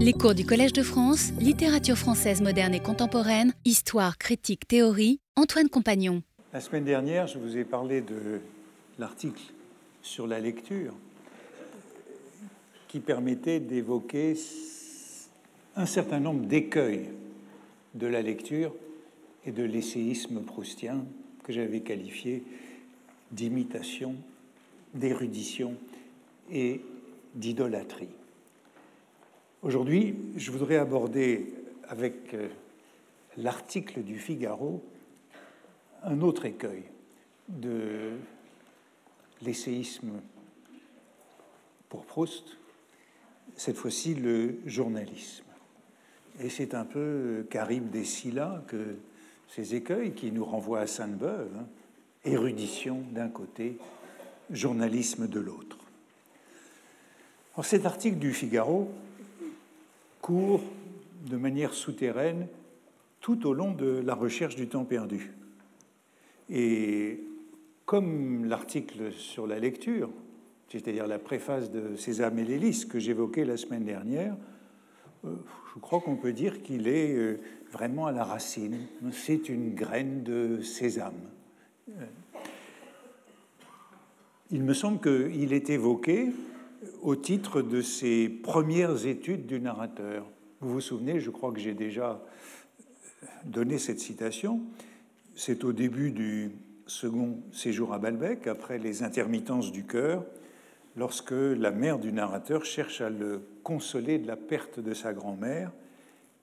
Les cours du Collège de France, littérature française moderne et contemporaine, histoire, critique, théorie, Antoine Compagnon. La semaine dernière, je vous ai parlé de l'article sur la lecture qui permettait d'évoquer un certain nombre d'écueils de la lecture et de l'essayisme proustien que j'avais qualifié d'imitation, d'érudition et d'idolâtrie. Aujourd'hui, je voudrais aborder avec euh, l'article du Figaro un autre écueil de l'essayisme pour Proust, cette fois-ci le journalisme. Et c'est un peu Carib des Scylla que ces écueils qui nous renvoient à Sainte-Beuve, hein, érudition d'un côté, journalisme de l'autre. Cet article du Figaro de manière souterraine tout au long de la recherche du temps perdu. Et comme l'article sur la lecture, c'est-à-dire la préface de César Mélélis que j'évoquais la semaine dernière, euh, je crois qu'on peut dire qu'il est euh, vraiment à la racine. C'est une graine de sésame. Euh, il me semble qu'il est évoqué au titre de ses premières études du narrateur. Vous vous souvenez, je crois que j'ai déjà donné cette citation. C'est au début du second séjour à Balbec, après les intermittences du cœur, lorsque la mère du narrateur cherche à le consoler de la perte de sa grand-mère.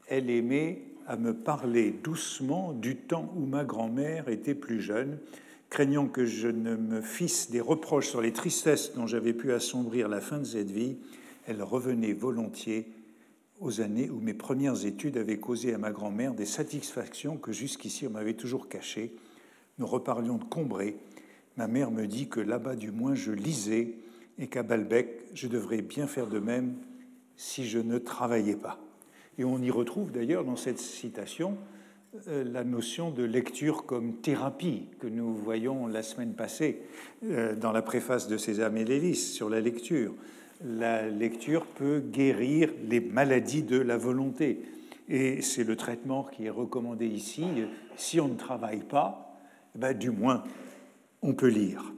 Elle aimait à me parler doucement du temps où ma grand-mère était plus jeune craignant que je ne me fisse des reproches sur les tristesses dont j'avais pu assombrir la fin de cette vie, elle revenait volontiers aux années où mes premières études avaient causé à ma grand-mère des satisfactions que jusqu'ici on m'avait toujours cachées. Nous reparlions de Combray. Ma mère me dit que là-bas du moins je lisais et qu'à Balbec je devrais bien faire de même si je ne travaillais pas. Et on y retrouve d'ailleurs dans cette citation la notion de lecture comme thérapie que nous voyons la semaine passée euh, dans la préface de César Mélélis sur la lecture. La lecture peut guérir les maladies de la volonté. Et c'est le traitement qui est recommandé ici. Si on ne travaille pas, eh ben, du moins, on peut lire.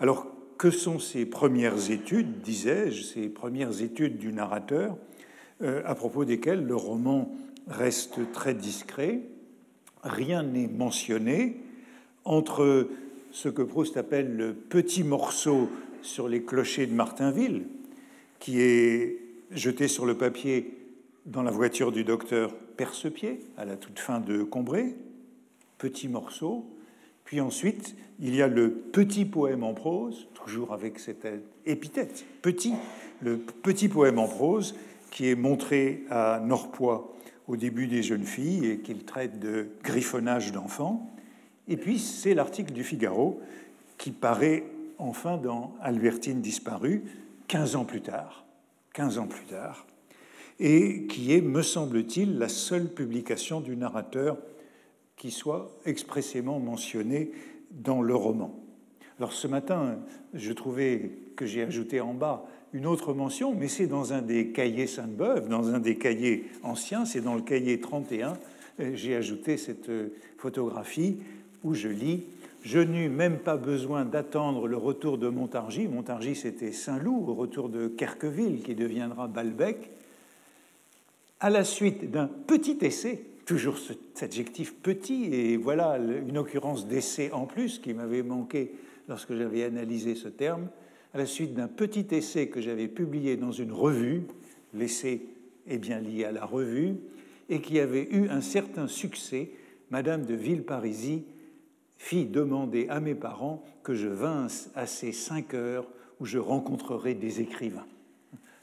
Alors, que sont ces premières études, disais-je, ces premières études du narrateur, euh, à propos desquelles le roman reste très discret rien n'est mentionné entre ce que Proust appelle le petit morceau sur les clochers de Martinville, qui est jeté sur le papier dans la voiture du docteur Percepied à la toute fin de Combray, petit morceau. Puis ensuite, il y a le petit poème en prose, toujours avec cette épithète, petit, le petit poème en prose qui est montré à Norpois au début des jeunes filles et qu'il traite de griffonnage d'enfants. Et puis c'est l'article du Figaro qui paraît enfin dans Albertine disparue, 15 ans plus tard. 15 ans plus tard. Et qui est, me semble-t-il, la seule publication du narrateur qui soit expressément mentionnée dans le roman. Alors ce matin, je trouvais que j'ai ajouté en bas une autre mention, mais c'est dans un des cahiers Sainte-Beuve, dans un des cahiers anciens, c'est dans le cahier 31, euh, j'ai ajouté cette euh, photographie où je lis Je n'eus même pas besoin d'attendre le retour de Montargis. Montargis, c'était Saint-Loup, au retour de Kerqueville, qui deviendra Balbec. À la suite d'un petit essai, toujours cet adjectif petit, et voilà une occurrence d'essai en plus qui m'avait manqué lorsque j'avais analysé ce terme, à la suite d'un petit essai que j'avais publié dans une revue, l'essai est bien lié à la revue, et qui avait eu un certain succès, Madame de Villeparisis fit demander à mes parents que je vinsse à ces cinq heures où je rencontrerai des écrivains.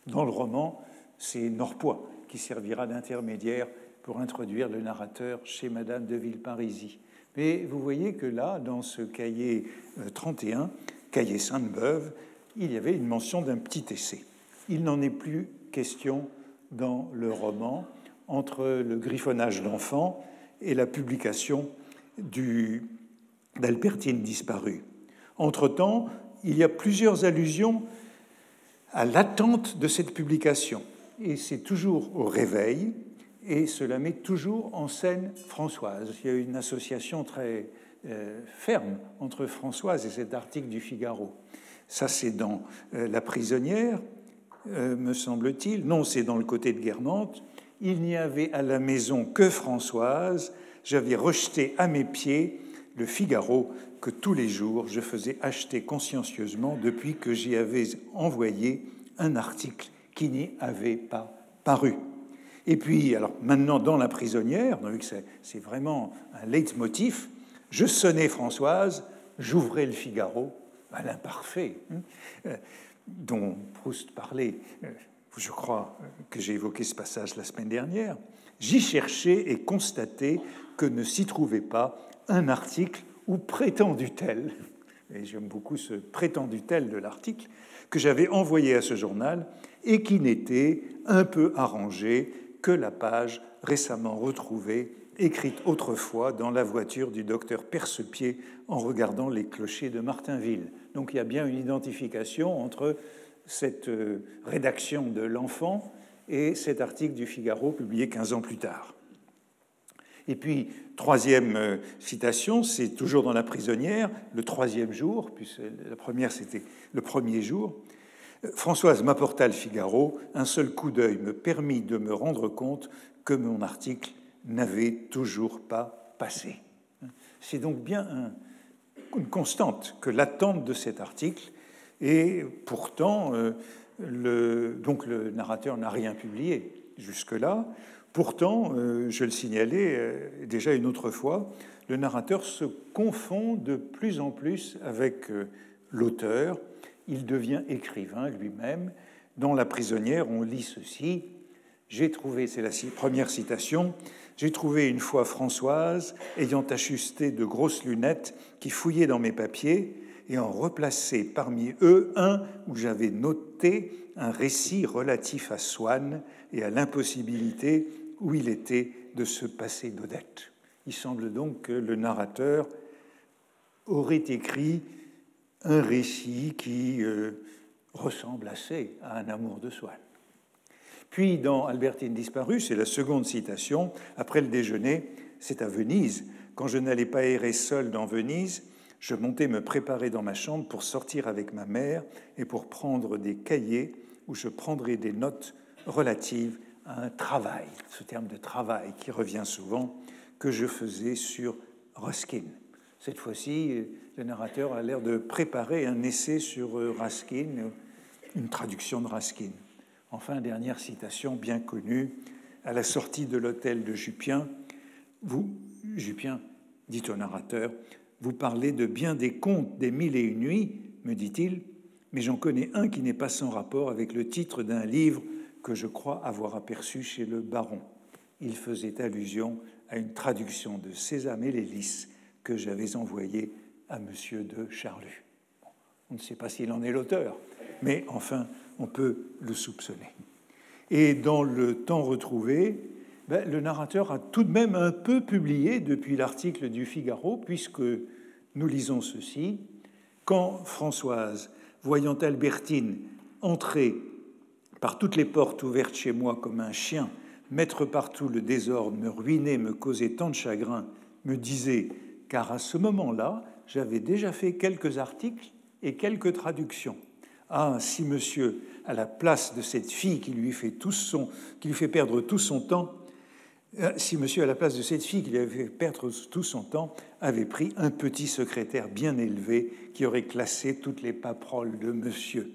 Dans le roman, c'est Norpois qui servira d'intermédiaire pour introduire le narrateur chez Madame de Villeparisis. Mais vous voyez que là, dans ce cahier 31, euh, cahier Sainte-Beuve, il y avait une mention d'un petit essai. Il n'en est plus question dans le roman entre le griffonnage d'enfants et la publication d'Albertine disparue. Entre-temps, il y a plusieurs allusions à l'attente de cette publication. et c'est toujours au réveil, et cela met toujours en scène Françoise. Il y a une association très euh, ferme entre Françoise et cet article du Figaro. Ça, c'est dans euh, La prisonnière, euh, me semble-t-il. Non, c'est dans le côté de Guermantes. Il n'y avait à la maison que Françoise. J'avais rejeté à mes pieds le Figaro que tous les jours je faisais acheter consciencieusement depuis que j'y avais envoyé un article qui n'y avait pas paru. Et puis, alors maintenant, dans La prisonnière, vu que c'est vraiment un leitmotiv, je sonnais Françoise, j'ouvrais le Figaro, à l'imparfait, hein, euh, dont Proust parlait, euh, je crois que j'ai évoqué ce passage la semaine dernière. J'y cherchais et constatais que ne s'y trouvait pas un article ou prétendu tel, et j'aime beaucoup ce prétendu tel de l'article, que j'avais envoyé à ce journal et qui n'était un peu arrangé que la page récemment retrouvée, écrite autrefois dans la voiture du docteur Percepied en regardant les clochers de Martinville. Donc il y a bien une identification entre cette euh, rédaction de l'enfant et cet article du Figaro publié 15 ans plus tard. Et puis, troisième euh, citation, c'est toujours dans La prisonnière, le troisième jour, puisque la première c'était le premier jour. Françoise m'apporta le Figaro, un seul coup d'œil me permit de me rendre compte que mon article n'avait toujours pas passé. C'est donc bien une constante que l'attente de cet article, et pourtant, euh, le, donc le narrateur n'a rien publié jusque-là. Pourtant, euh, je le signalais euh, déjà une autre fois, le narrateur se confond de plus en plus avec l'auteur il devient écrivain lui-même. Dans La prisonnière, on lit ceci. J'ai trouvé, c'est la première citation, j'ai trouvé une fois Françoise ayant ajusté de grosses lunettes qui fouillaient dans mes papiers et en replacé parmi eux un où j'avais noté un récit relatif à Swann et à l'impossibilité où il était de se passer d'Odette. Il semble donc que le narrateur aurait écrit un récit qui euh, ressemble assez à un amour de soi. Puis dans Albertine disparue, c'est la seconde citation, après le déjeuner, c'est à Venise. Quand je n'allais pas errer seul dans Venise, je montais me préparer dans ma chambre pour sortir avec ma mère et pour prendre des cahiers où je prendrais des notes relatives à un travail, ce terme de travail qui revient souvent, que je faisais sur Ruskin. Cette fois-ci, le narrateur a l'air de préparer un essai sur euh, Raskin, une traduction de Raskin. Enfin, dernière citation bien connue, à la sortie de l'hôtel de Jupien, vous, Jupien, dit au narrateur, vous parlez de bien des contes des mille et une nuits, me dit-il, mais j'en connais un qui n'est pas sans rapport avec le titre d'un livre que je crois avoir aperçu chez le baron. Il faisait allusion à une traduction de Sésame et l'hélice que j'avais envoyée à Monsieur de Charlus. On ne sait pas s'il en est l'auteur, mais enfin, on peut le soupçonner. Et dans le temps retrouvé, ben, le narrateur a tout de même un peu publié depuis l'article du Figaro, puisque nous lisons ceci. Quand Françoise, voyant Albertine entrer par toutes les portes ouvertes chez moi comme un chien, mettre partout le désordre, me ruiner, me causer tant de chagrin, me disait, car à ce moment-là, j'avais déjà fait quelques articles et quelques traductions. Ah, si monsieur, à la place de cette fille qui lui fait, perdre tout son temps, euh, si monsieur, à la place de cette fille qui lui avait perdre tout son temps, avait pris un petit secrétaire bien élevé qui aurait classé toutes les paperoles de monsieur.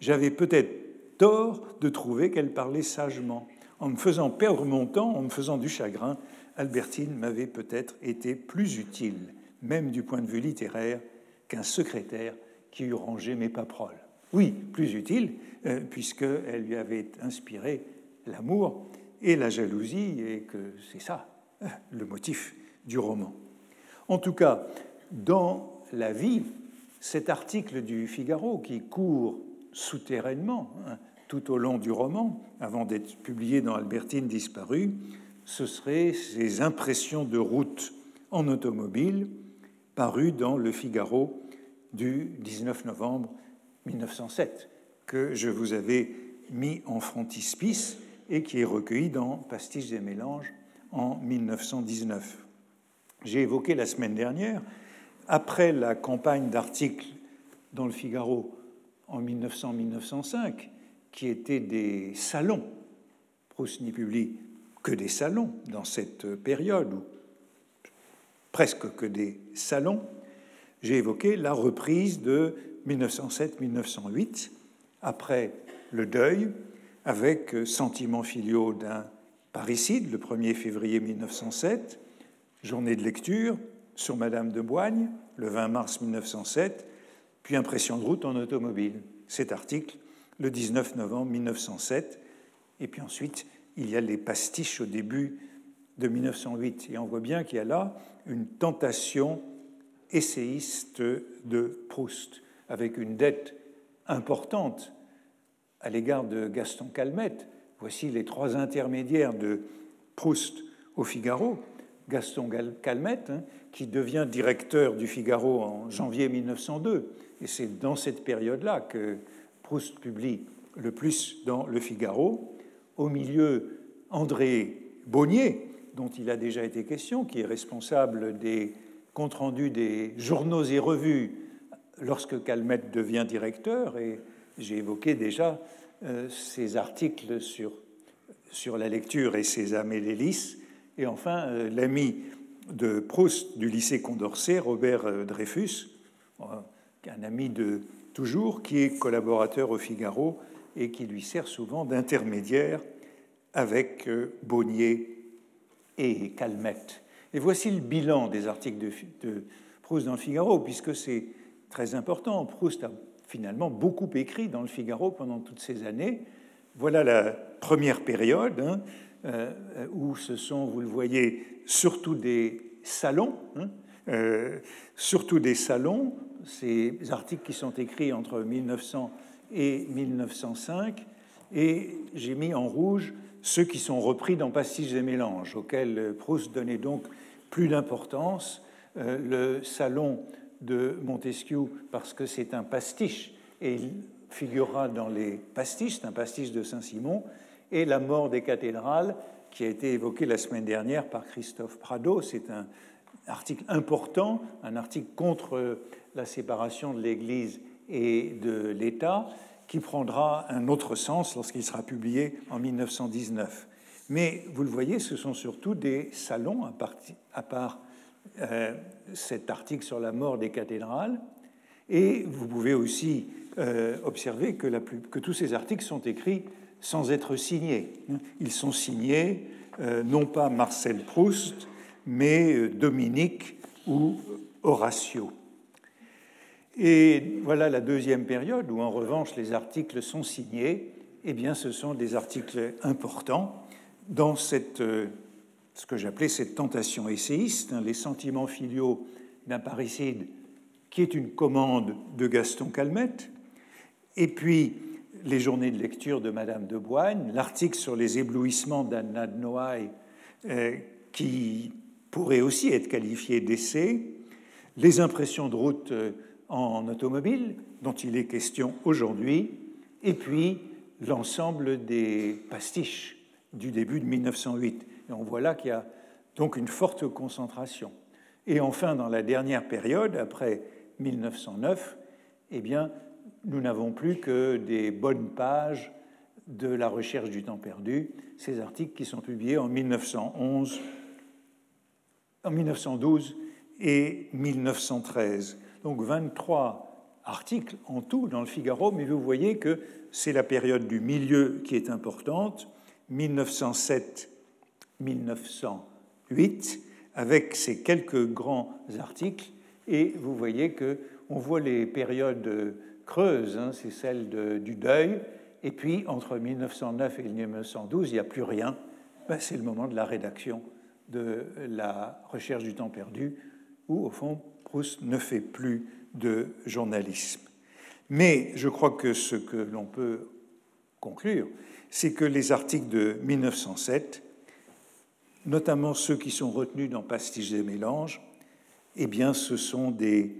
J'avais peut-être tort de trouver qu'elle parlait sagement. En me faisant perdre mon temps, en me faisant du chagrin, Albertine m'avait peut-être été plus utile même du point de vue littéraire, qu'un secrétaire qui eût rangé mes paperoles. Oui, plus utile, euh, puisqu'elle lui avait inspiré l'amour et la jalousie, et que c'est ça euh, le motif du roman. En tout cas, dans la vie, cet article du Figaro qui court souterrainement hein, tout au long du roman, avant d'être publié dans Albertine disparue, ce seraient ses impressions de route en automobile, paru dans Le Figaro du 19 novembre 1907, que je vous avais mis en frontispice et qui est recueilli dans Pastiches et mélanges en 1919. J'ai évoqué la semaine dernière, après la campagne d'articles dans le Figaro en 1900-1905, qui étaient des salons, Proust n'y publie que des salons dans cette période, ou presque que des salons, j'ai évoqué la reprise de 1907-1908, après le deuil, avec Sentiments filiaux d'un parricide, le 1er février 1907, Journée de lecture sur Madame de Boigne, le 20 mars 1907, puis Impression de route en automobile. Cet article, le 19 novembre 1907, et puis ensuite, il y a les pastiches au début de 1908. Et on voit bien qu'il y a là une tentation essayiste de Proust, avec une dette importante à l'égard de Gaston Calmette. Voici les trois intermédiaires de Proust au Figaro. Gaston Calmette, hein, qui devient directeur du Figaro en janvier 1902. Et c'est dans cette période-là que Proust publie le plus dans le Figaro. Au milieu, André Bonnier, dont il a déjà été question, qui est responsable des comptes rendus des journaux et revues lorsque Calmette devient directeur. Et j'ai évoqué déjà euh, ses articles sur, sur la lecture et ses amélélis. Et enfin, euh, l'ami de Proust du lycée Condorcet, Robert euh, Dreyfus, un ami de toujours, qui est collaborateur au Figaro et qui lui sert souvent d'intermédiaire avec Bonnier et Calmette. Et voici le bilan des articles de, de Proust dans le Figaro, puisque c'est très important. Proust a finalement beaucoup écrit dans le Figaro pendant toutes ces années. Voilà la première période hein, euh, où ce sont, vous le voyez, surtout des salons, hein, euh, surtout des salons, ces articles qui sont écrits entre 1900 et 1905, et j'ai mis en rouge ceux qui sont repris dans Pastiches et mélanges, auxquels Proust donnait donc plus d'importance. Euh, le salon de Montesquieu parce que c'est un pastiche et il figurera dans les pastiches, c'est un pastiche de Saint-Simon, et la mort des cathédrales qui a été évoqué la semaine dernière par Christophe Prado. C'est un article important, un article contre la séparation de l'Église et de l'État, qui prendra un autre sens lorsqu'il sera publié en 1919. Mais vous le voyez, ce sont surtout des salons, à, part euh, cet article sur la mort des cathédrales. Et vous pouvez aussi euh, observer que, tous ces articles sont écrits sans être signés. Ils sont signés euh, non pas Marcel Proust, mais Dominique ou Horatio. Et voilà la deuxième période où, en revanche, les articles sont signés. Eh bien, ce sont des articles importants dans cette ce que j'appelais cette tentation essayiste, hein, les sentiments filiaux d'un parricide, qui est une commande de Gaston Calmette, et puis les journées de lecture de Madame de Boigne, l'article sur les éblouissements d'Anna de Noailles, euh, qui pourrait aussi être qualifié d'essai, les impressions de route euh, en automobile, dont il est question aujourd'hui, et puis l'ensemble des pastiches du début de 1908. Et on voit là qu'il y a donc une forte concentration. Et enfin, dans la dernière période, après 1909, eh bien, nous n'avons plus que des bonnes pages de la recherche du temps perdu, ces articles qui sont publiés en 1911, en 1912 et 1913. Donc 23 articles en tout dans le Figaro, mais vous voyez que c'est la période du milieu qui est importante, 1907 1908 avec ces quelques grands articles et vous voyez que on voit les périodes creuses, hein, c'est celle du deuil, et puis entre 1909 et 1912, il n'y a plus rien. Ben, c'est le moment de la rédaction de la recherche du temps perdu, où au fond Proust ne fait plus de journalisme. Mais je crois que ce que l'on peut conclure, c'est que les articles de 1907 notamment ceux qui sont retenus dans Pastiches et mélanges, eh bien, ce sont des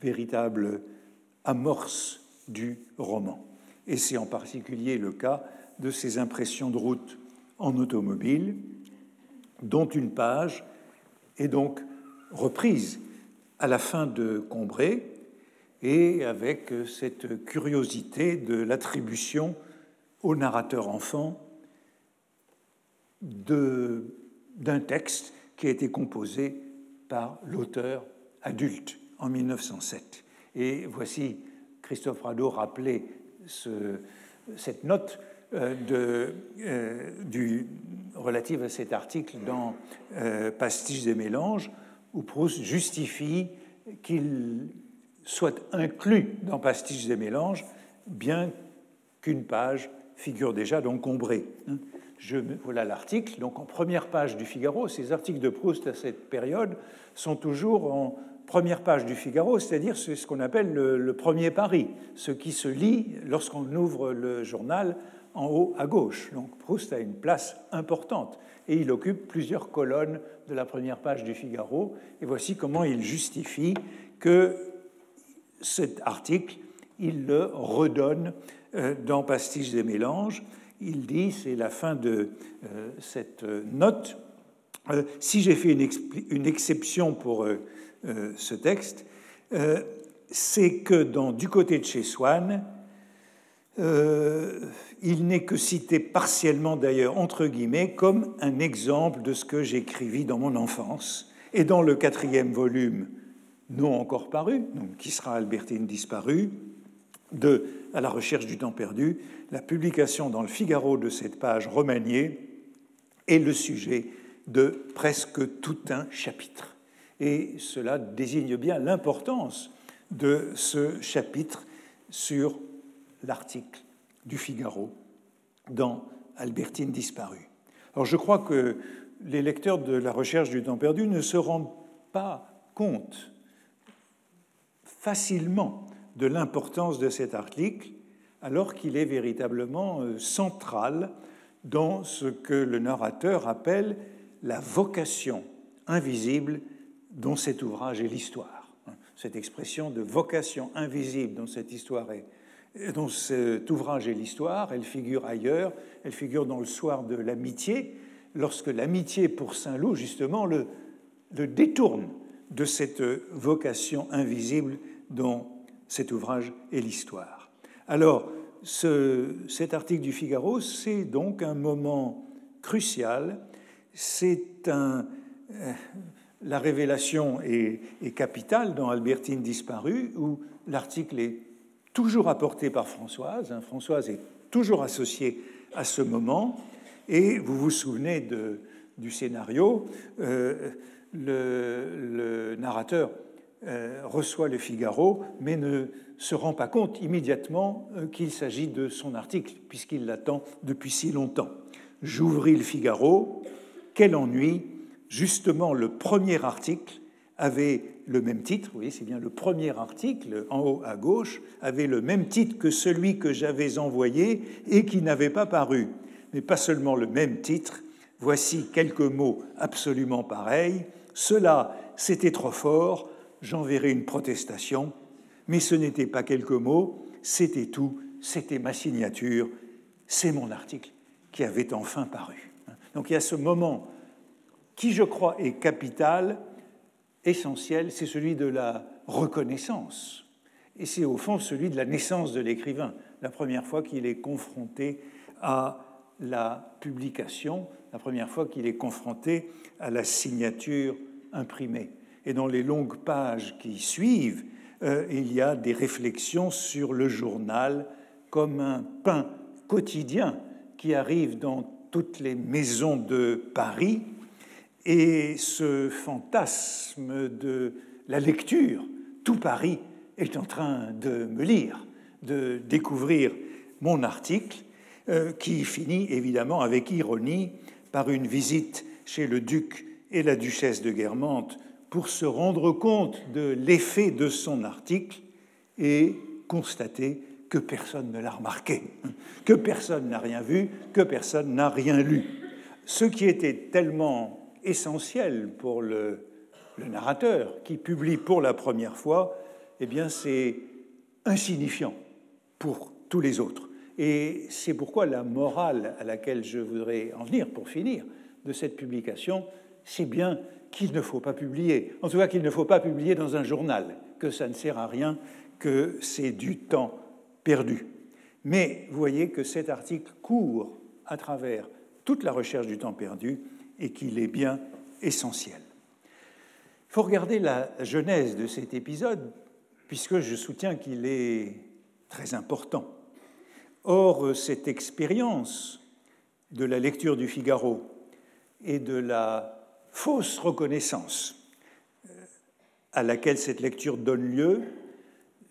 véritables amorces du roman. Et c'est en particulier le cas de ses impressions de route en automobile, dont une page est donc reprise à la fin de Combray, et avec cette curiosité de l'attribution au narrateur enfant d'un texte qui a été composé par l'auteur adulte en 1907. Et voici Christophe Rado rappeler cette note euh, euh, relative à cet article dans euh, Pastiches et mélanges, où Proust justifie qu'il soit inclus dans Pastiches et mélanges, bien qu'une page figure déjà dans Combré. Hein. Je, voilà l'article. Donc en première page du Figaro, ces articles de Proust à cette période sont toujours en première page du Figaro, c'est-à-dire ce qu'on appelle le, premier pari, ce qui se lit lorsqu'on ouvre le journal en haut à gauche. Donc Proust a une place importante et il occupe plusieurs colonnes de la première page du Figaro. Et voici comment il justifie que cet article, il le redonne euh, dans Pastiches des mélanges. Il dit, c'est la fin de euh, cette note, euh, si j'ai fait une, exception pour ce texte, c'est que dans Du côté de chez Swann, il n'est que cité partiellement d'ailleurs, entre guillemets, comme un exemple de ce que j'écrivis dans mon enfance. Et dans le quatrième volume, non encore paru, qui sera Albertine disparue, de À la recherche du temps perdu, la publication dans le Figaro de cette page remaniée est le sujet de presque tout un chapitre. Et cela désigne bien l'importance de ce chapitre sur l'article du Figaro dans Albertine disparue. Alors je crois que les lecteurs de la recherche du temps perdu ne se rendent pas compte facilement de l'importance de cet article, alors qu'il est véritablement euh, central dans ce que le narrateur appelle la vocation invisible dont cet ouvrage est l'histoire. Cette expression de vocation invisible dont cette histoire cet ouvrage est l'histoire, elle figure ailleurs, elle figure dans le soir de l'amitié, lorsque l'amitié pour Saint-Loup, justement, le détourne de cette vocation invisible dont cet ouvrage est l'histoire. Alors, ce, cet article du Figaro, c'est donc un moment crucial, c'est. Euh, la révélation est, capitale dans Albertine disparue, où l'article est toujours apporté par Françoise. Hein. Françoise est toujours associée à ce moment, et vous vous souvenez du scénario, euh, le, narrateur reçoit le Figaro, mais ne se rend pas compte immédiatement euh, qu'il s'agit de son article, puisqu'il l'attend depuis si longtemps. J'ouvris le Figaro, quel ennui, justement le premier article avait le même titre, vous voyez, c'est bien le premier article en haut à gauche, avait le même titre que celui que j'avais envoyé et qui n'avait pas paru. Mais pas seulement le même titre, voici quelques mots absolument pareils. Cela, c'était trop fort, j'enverrai une protestation, mais ce n'était pas quelques mots, c'était tout, c'était ma signature, c'est mon article qui avait enfin paru. Donc il y a ce moment qui, je crois, est capital, essentiel, c'est celui de la reconnaissance. Et c'est au fond celui de la naissance de l'écrivain, la première fois qu'il est confronté à la publication, la première fois qu'il est confronté à la signature imprimée et dans les longues pages qui suivent, euh, il y a des réflexions sur le journal comme un pain quotidien qui arrive dans toutes les maisons de Paris. Et ce fantasme de la lecture, tout Paris est en train de me lire, de découvrir mon article, euh, qui finit évidemment avec ironie par une visite chez le duc et la duchesse de Guermantes pour se rendre compte de l'effet de son article et constater que personne ne l'a remarqué, que personne n'a rien vu, que personne n'a rien lu. Ce qui était tellement essentiel pour le, narrateur qui publie pour la première fois, eh bien c'est insignifiant pour tous les autres. Et c'est pourquoi la morale à laquelle je voudrais en venir pour finir de cette publication, c'est bien qu'il ne faut pas publier. En tout cas, qu'il ne faut pas publier dans un journal, que ça ne sert à rien, que c'est du temps perdu. Mais vous voyez que cet article court à travers toute la recherche du temps perdu et qu'il est bien essentiel. Il faut regarder la genèse de cet épisode, puisque je soutiens qu'il est très important. Or, cette expérience de la lecture du Figaro et de la fausse reconnaissance euh, à laquelle cette lecture donne lieu,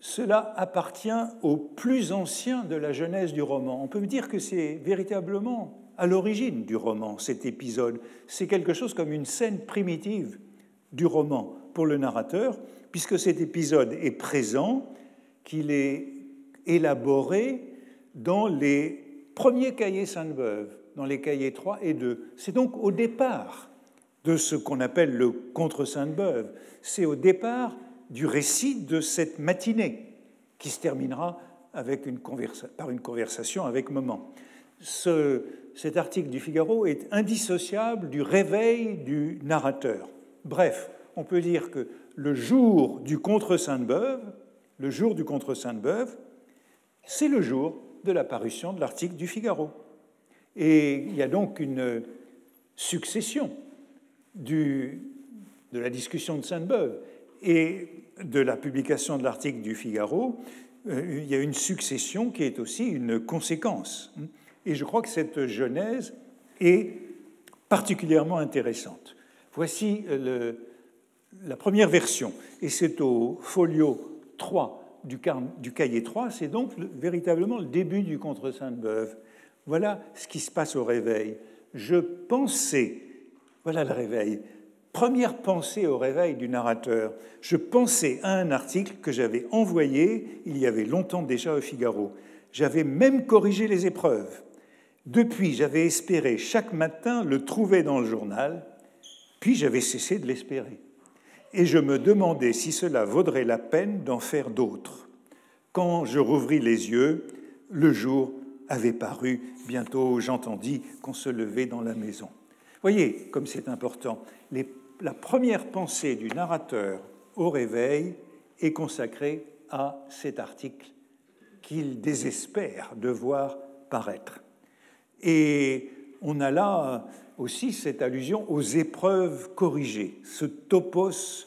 cela appartient au plus ancien de la genèse du roman. On peut me dire que c'est véritablement à l'origine du roman, cet épisode. C'est quelque chose comme une scène primitive du roman pour le narrateur, puisque cet épisode est présent, qu'il est élaboré dans les premiers cahiers Sainte-Beuve, dans les cahiers 3 et 2. C'est donc au départ de ce qu'on appelle le contre Sainte-Beuve. C'est au départ du récit de cette matinée qui se terminera par une conversation avec. Ce, cet article du Figaro est indissociable du réveil du narrateur. Bref, on peut dire que le jour du contre Sainte-Beuve, le jour du contre Sainte-Beuve, c'est le jour de la parution de l'article du Figaro. Et il y a donc une succession de la discussion de Sainte-Beuve et de la publication de l'article du Figaro, euh, il y a une succession qui est aussi une conséquence. Et je crois que cette genèse est particulièrement intéressante. Voici le, la première version, et c'est au folio 3 du, du cahier 3, c'est donc véritablement le début du contre Sainte-Beuve. Voilà ce qui se passe au réveil. Je pensais, voilà le réveil, première pensée au réveil du narrateur, je pensais à un article que j'avais envoyé il y avait longtemps déjà au Figaro. J'avais même corrigé les épreuves. Depuis, j'avais espéré chaque matin le trouver dans le journal, puis j'avais cessé de l'espérer. Et je me demandais si cela vaudrait la peine d'en faire d'autres. Quand je rouvris les yeux, le jour avait paru. Bientôt, j'entendis qu'on se levait dans la maison. Voyez comme c'est important. la première pensée du narrateur au réveil est consacrée à cet article qu'il désespère de voir paraître. Et on a là aussi cette allusion aux épreuves corrigées, ce topos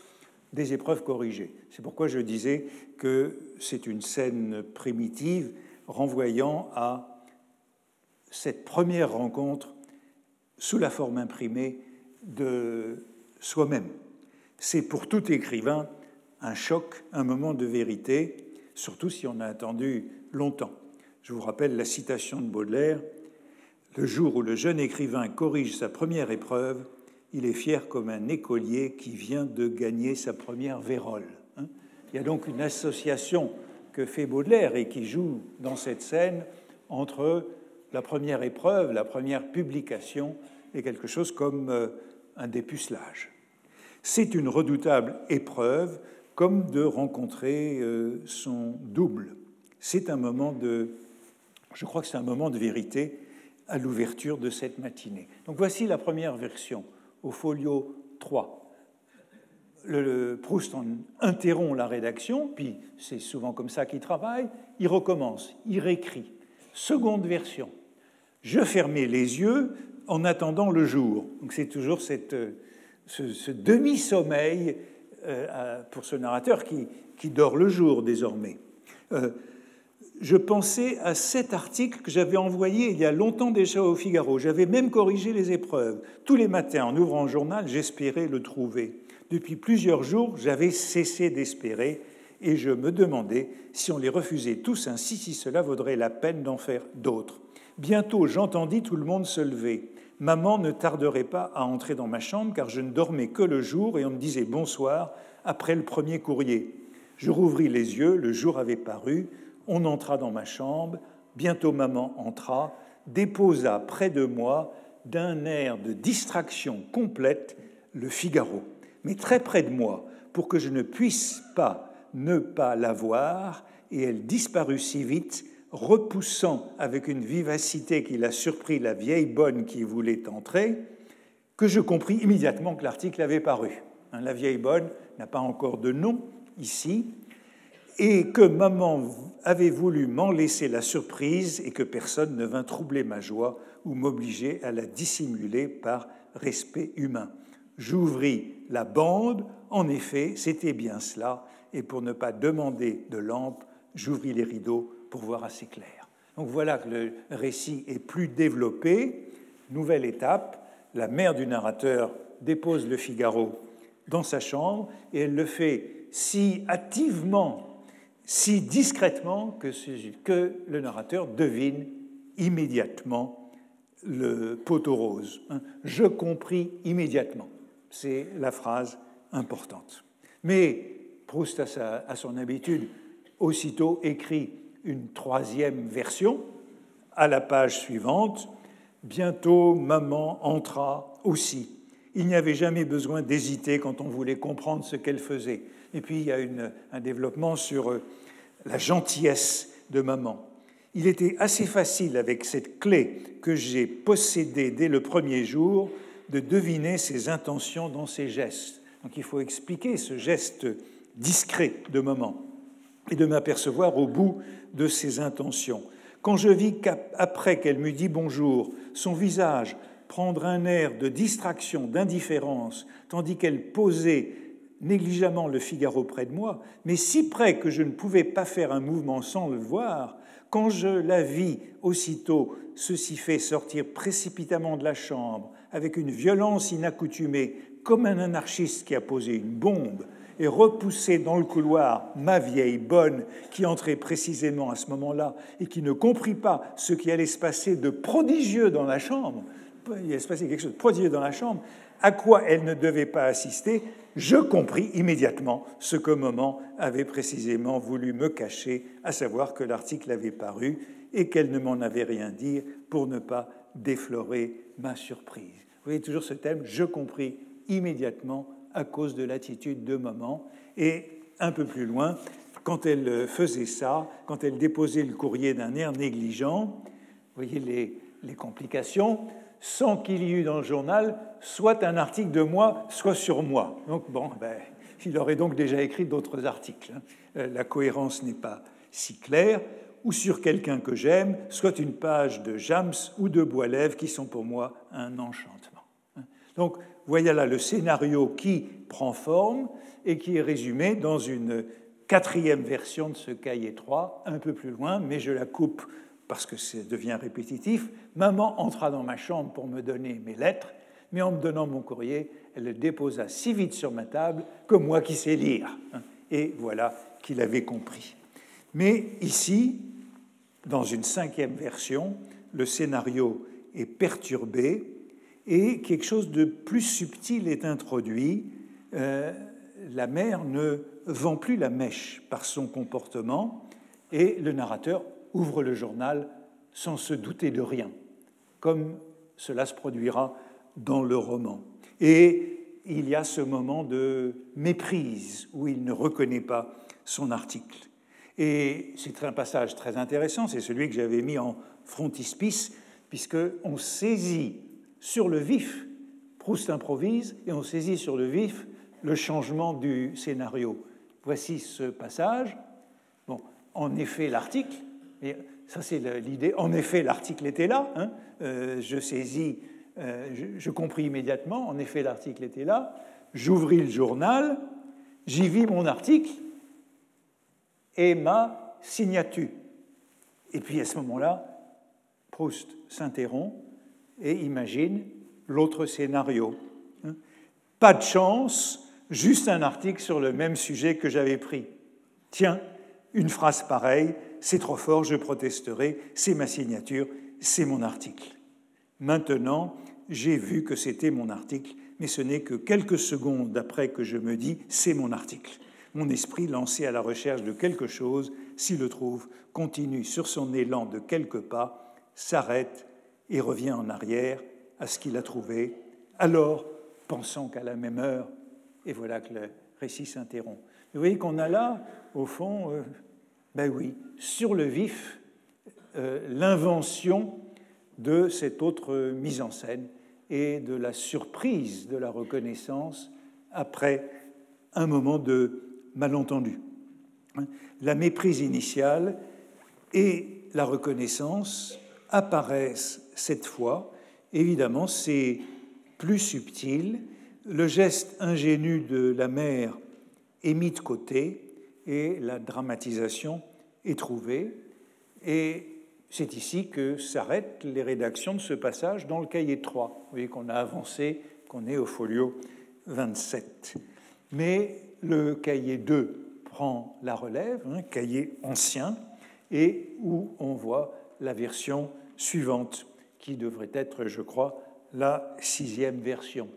des épreuves corrigées. C'est pourquoi je disais que c'est une scène primitive renvoyant à cette première rencontre sous la forme imprimée de soi-même. C'est pour tout écrivain un choc, un moment de vérité, surtout si on a attendu longtemps. Je vous rappelle la citation de Baudelaire le jour où le jeune écrivain corrige sa première épreuve, il est fier comme un écolier qui vient de gagner sa première vérole. Hein? il y a donc une association que fait Baudelaire et qui joue dans cette scène entre la première épreuve, la première publication et quelque chose comme euh, un dépucelage. C'est une redoutable épreuve comme de rencontrer euh, son double. C'est un moment de, je crois que c'est un moment de vérité à l'ouverture de cette matinée. Donc voici la première version au folio 3. Le, Proust interrompt la rédaction, puis c'est souvent comme ça qu'il travaille, il recommence, il réécrit. Seconde version. Je fermais les yeux en attendant le jour. Donc c'est toujours cette, ce, demi-sommeil euh, pour ce narrateur qui, qui, dort le jour désormais. Euh, je pensais à cet article que j'avais envoyé il y a longtemps déjà au Figaro. J'avais même corrigé les épreuves. Tous les matins, en ouvrant le journal, j'espérais le trouver. Depuis plusieurs jours, j'avais cessé d'espérer et je me demandais si on les refusait tous ainsi, si cela vaudrait la peine d'en faire d'autres. Bientôt, j'entendis tout le monde se lever. Maman ne tarderait pas à entrer dans ma chambre car je ne dormais que le jour et on me disait bonsoir après le premier courrier. Je rouvris les yeux, le jour avait paru, on entra dans ma chambre, bientôt maman entra, déposa près de moi, d'un air de distraction complète, le Figaro, mais très près de moi, pour que je ne puisse pas ne pas la voir, et elle disparut si vite, repoussant avec une vivacité qui l'a surpris la vieille bonne qui voulait entrer, que je compris immédiatement que l'article avait paru. Hein, la vieille bonne n'a pas encore de nom ici, et que maman avait voulu m'en laisser la surprise et que personne ne vint troubler ma joie ou m'obliger à la dissimuler par respect humain. J'ouvris la bande, en effet, c'était bien cela, et pour ne pas demander de lampe, j'ouvris les rideaux pour voir assez clair. Donc voilà que le récit est plus développé. Nouvelle étape, la mère du narrateur dépose le Figaro dans sa chambre et elle le fait si hâtivement, si discrètement que, le narrateur devine immédiatement le poteau rose. Hein. Je compris immédiatement. C'est la phrase importante. Mais Proust, à, son habitude, aussitôt écrit une troisième version à la page suivante. Bientôt, maman entra aussi. Il n'y avait jamais besoin d'hésiter quand on voulait comprendre ce qu'elle faisait. Et puis, il y a un développement sur euh, la gentillesse de maman. Il était assez facile avec cette clé que j'ai possédée dès le premier jour de deviner ses intentions dans ses gestes. Donc il faut expliquer ce geste discret de maman et de m'apercevoir au bout de ses intentions. Quand je vis qu'après qu'elle m'eut dit bonjour, son visage prendre un air de distraction, d'indifférence, tandis qu'elle posait négligemment le Figaro près de moi, mais si près que je ne pouvais pas faire un mouvement sans le voir, quand je la vis aussitôt ceci fait sortir précipitamment de la chambre avec une violence inaccoutumée, comme un anarchiste qui a posé une bombe, et repousser dans le couloir ma vieille bonne qui entrait précisément à ce moment-là et qui ne comprit pas ce qui allait se passer de prodigieux dans la chambre, il allait se passer quelque chose de prodigieux dans la chambre, à quoi elle ne devait pas assister, je compris immédiatement ce que Moment avait précisément voulu me cacher, à savoir que l'article avait paru et qu'elle ne m'en avait rien dit pour ne pas déflorer ma surprise. Vous voyez toujours ce thème, je compris immédiatement à cause de l'attitude de Moment. Et un peu plus loin, quand elle faisait ça, quand elle déposait le courrier d'un air négligent, vous voyez les, complications, sans qu'il y eût dans le journal soit un article de moi, soit sur moi. Donc, bon, ben, il aurait donc déjà écrit d'autres articles. Hein. Euh, la cohérence n'est pas si claire. Ou sur quelqu'un que j'aime, soit une page de Jams ou de Boilev qui sont pour moi un enchantement. Hein. Donc, voyez là le scénario qui prend forme et qui est résumé dans une quatrième version de ce cahier 3, un peu plus loin, mais je la coupe parce que ça devient répétitif, maman entra dans ma chambre pour me donner mes lettres, mais en me donnant mon courrier, elle le déposa si vite sur ma table que moi qui sais lire. Et voilà qu'il avait compris. Mais ici, dans une cinquième version, le scénario est perturbé et quelque chose de plus subtil est introduit. Euh, la mère ne vend plus la mèche par son comportement et le narrateur ouvre le journal sans se douter de rien, comme cela se produira dans le roman. Et il y a ce moment de méprise où il ne reconnaît pas son article. Et c'est un passage très intéressant, c'est celui que j'avais mis en frontispice, puisqu'on saisit sur le vif, Proust improvise, et on saisit sur le vif le changement du scénario. Voici ce passage. Bon, en effet, l'article ça, c'est l'idée. En effet, l'article était là. Hein. Euh, je saisis, euh, je, compris immédiatement. En effet, l'article était là. J'ouvris le journal, j'y vis mon article et ma signature. Et puis à ce moment-là, Proust s'interrompt et imagine l'autre scénario. Hein? Pas de chance, juste un article sur le même sujet que j'avais pris. Tiens, une phrase pareille, c'est trop fort, je protesterai, c'est ma signature, c'est mon article. Maintenant, j'ai vu que c'était mon article, mais ce n'est que quelques secondes après que je me dis c'est mon article. Mon esprit, lancé à la recherche de quelque chose, s'il le trouve, continue sur son élan de quelques pas, s'arrête et revient en arrière à ce qu'il a trouvé. Alors, pensant qu'à la même heure, et voilà que le récit s'interrompt. Vous voyez qu'on a là, au fond, euh, ben oui, sur le vif, l'invention de cette autre mise en scène et de la surprise de la reconnaissance après un moment de malentendu. La méprise initiale et la reconnaissance apparaissent cette fois. Évidemment, c'est plus subtil. Le geste ingénu de la mère est mis de côté et la dramatisation est trouvée. Et c'est ici que s'arrêtent les rédactions de ce passage dans le cahier 3. Vous voyez qu'on a avancé, qu'on est au folio 27. Mais le cahier 2 prend la relève, un cahier ancien, et où on voit la version suivante, qui devrait être, je crois, la sixième version.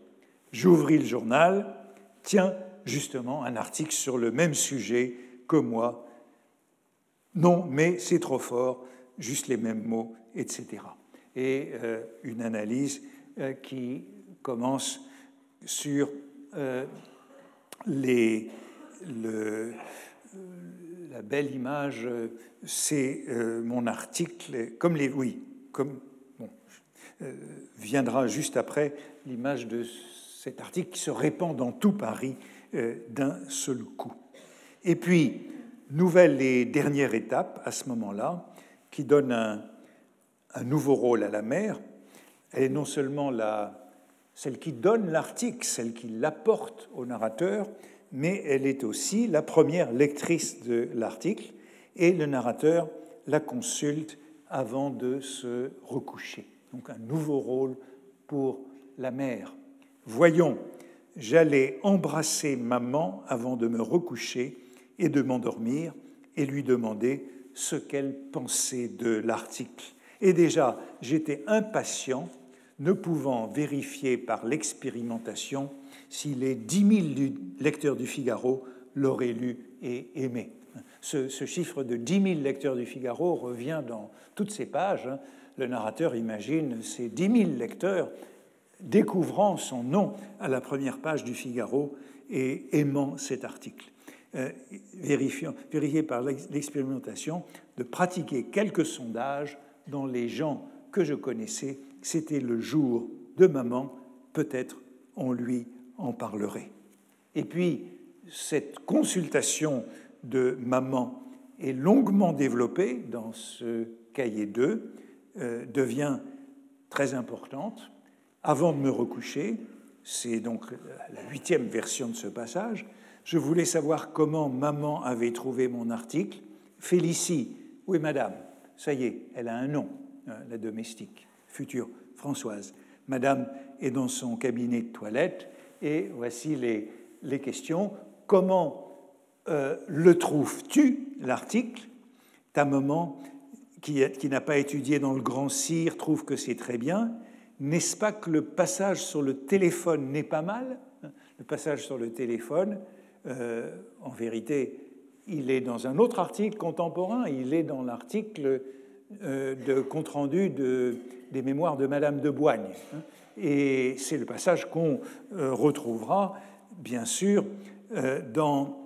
J'ouvris le journal, tiens, justement, un article sur le même sujet que moi. Non, mais c'est trop fort, juste les mêmes mots, etc. Et euh, une analyse euh, qui commence sur euh, la belle image, c'est mon article, comme les, oui, comme viendra juste après l'image de cet article qui se répand dans tout Paris d'un seul coup. Et puis, nouvelle et dernière étape à ce moment-là, qui donne un, nouveau rôle à la mère. Elle est non seulement la, celle qui donne l'article, celle qui l'apporte au narrateur, mais elle est aussi la première lectrice de l'article et le narrateur la consulte avant de se recoucher. Donc un nouveau rôle pour la mère. Voyons, j'allais embrasser maman avant de me recoucher et de m'endormir et lui demander ce qu'elle pensait de l'article. Et déjà, j'étais impatient, ne pouvant vérifier par l'expérimentation si les dix mille lecteurs du Figaro l'auraient lu et aimé. Ce, chiffre de dix mille lecteurs du Figaro revient dans toutes ces pages. Le narrateur imagine ces dix mille lecteurs découvrant son nom à la première page du Figaro et aimant cet article. Euh, vérifié par l'expérimentation, de pratiquer quelques sondages dans les gens que je connaissais. C'était le jour de maman, peut-être on lui en parlerait. Et puis, cette consultation de maman est longuement développée dans ce cahier 2, euh, devient très importante. Avant de me recoucher, c'est donc la huitième version de ce passage, je voulais savoir comment maman avait trouvé mon article. Félicie, oui madame, ça y est, elle a un nom, euh, la domestique, future Françoise. Madame est dans son cabinet de toilette et voici les, les questions. Comment euh, le trouves-tu, l'article? Ta maman, qui, n'a pas étudié dans le grand cire, trouve que c'est très bien. N'est-ce pas que le passage sur le téléphone n'est pas mal Le passage sur le téléphone, euh, en vérité, il est dans un autre article contemporain, il est dans l'article euh, de compte-rendu de, des mémoires de Madame de Boigne. Et c'est le passage qu'on euh, retrouvera, bien sûr, dans,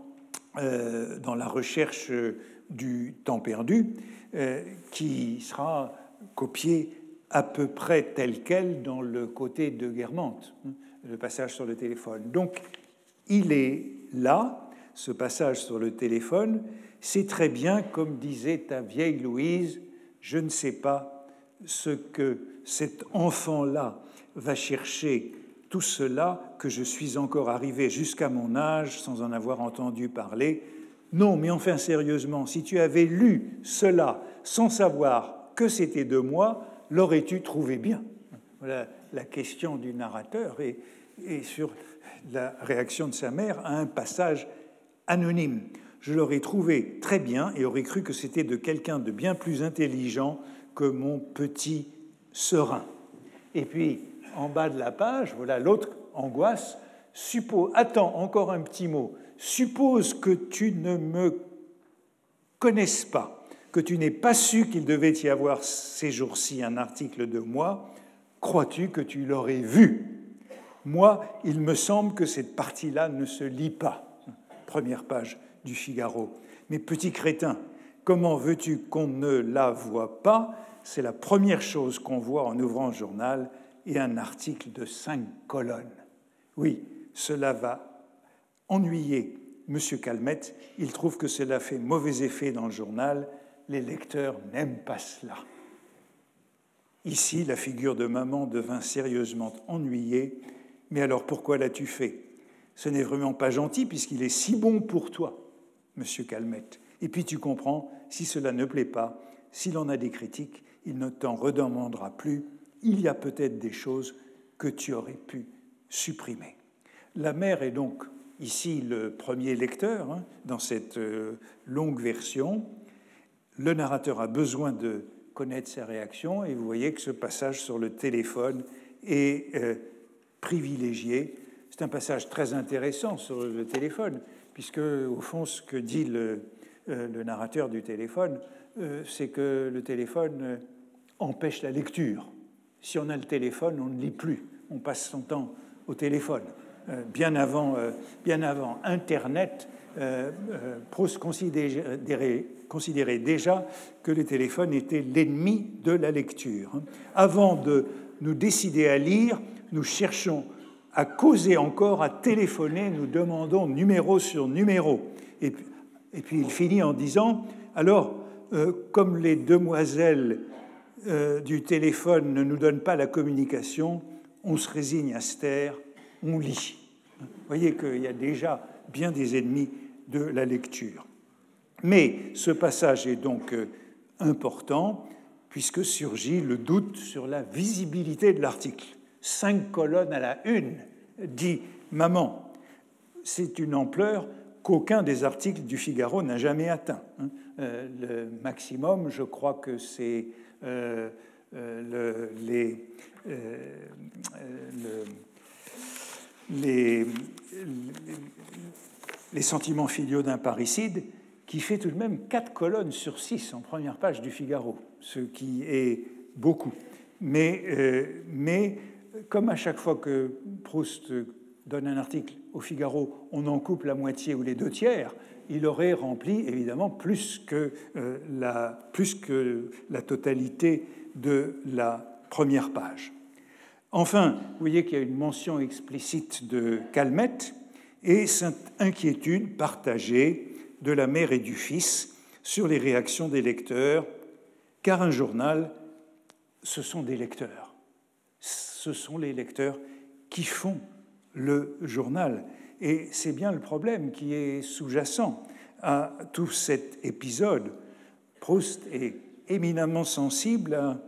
dans la recherche du temps perdu, qui sera copié à peu près tel quel dans le côté de Guermantes, hein, le passage sur le téléphone. Donc, il est là, ce passage sur le téléphone, c'est très bien, comme disait ta vieille Louise, je ne sais pas ce que cet enfant-là va chercher tout cela que je suis encore arrivé jusqu'à mon âge sans en avoir entendu parler. Non, mais enfin sérieusement, si tu avais lu cela sans savoir que c'était de moi, l'aurais-tu trouvé bien? Voilà la question du narrateur et, sur la réaction de sa mère à un passage anonyme. Je l'aurais trouvé très bien et aurais cru que c'était de quelqu'un de bien plus intelligent que mon petit serein. Et puis, en bas de la page, voilà l'autre angoisse. Attends, encore un petit mot. Suppose que tu ne me connaisses pas, que tu n'aies pas su qu'il devait y avoir ces jours-ci un article de moi. Crois-tu que tu l'aurais vu? Moi, il me semble que cette partie-là ne se lit pas. Première page du Figaro. Mais petit crétin, Comment veux-tu qu'on ne la voie pas? C'est la première chose qu'on voit en ouvrant le journal et un article de cinq colonnes. Oui, cela va ennuyer M. Calmette. Il trouve que cela fait mauvais effet dans le journal. Les lecteurs n'aiment pas cela. Ici, la figure de maman devint sérieusement ennuyée. Mais alors pourquoi l'as-tu fait? Ce n'est vraiment pas gentil puisqu'il est si bon pour toi, monsieur Calmette. Et puis tu comprends, si cela ne plaît pas, s'il en a des critiques, il ne t'en redemandera plus. Il y a peut-être des choses que tu aurais pu supprimer. La mère est donc ici le premier lecteur hein, dans cette euh, longue version. Le narrateur a besoin de connaître ses réactions. Et vous voyez que ce passage sur le téléphone est euh, privilégié. C'est un passage très intéressant sur le téléphone, puisque au fond, ce que dit le, euh, narrateur du téléphone, c'est que le téléphone empêche la lecture. Si on a le téléphone, on ne lit plus, on passe son temps au téléphone. Bien, avant, bien avant Internet, Proust considérait déjà que le téléphone était l'ennemi de la lecture. Avant de nous décider à lire, nous cherchons à causer encore, à téléphoner, nous demandons numéro sur numéro. Et, puis il finit en disant, alors, euh, comme les demoiselles euh, du téléphone ne nous donnent pas la communication, on se résigne à se taire, on lit. Vous voyez qu'il y a déjà bien des ennemis de la lecture. Mais ce passage est donc euh, important puisque surgit le doute sur la visibilité de l'article. Cinq colonnes à la une, dit Maman. C'est une ampleur qu'aucun des articles du Figaro n'a jamais atteint. Hein. Euh, le maximum, je crois que c'est euh, les, les, sentiments filiaux d'un parricide qui fait tout de même quatre colonnes sur six en première page du Figaro, ce qui est beaucoup. Mais, euh, mais comme à chaque fois que Proust donne un article au Figaro, on en coupe la moitié ou les deux tiers, il aurait rempli évidemment plus que, euh, la, plus que la totalité de la première page. Enfin, vous voyez qu'il y a une mention explicite de Calmette et cette inquiétude partagée de la mère et du fils sur les réactions des lecteurs, car un journal, ce sont des lecteurs. Ce sont les lecteurs qui font le journal. Et c'est bien le problème qui est sous-jacent à tout cet épisode. Proust est éminemment sensible à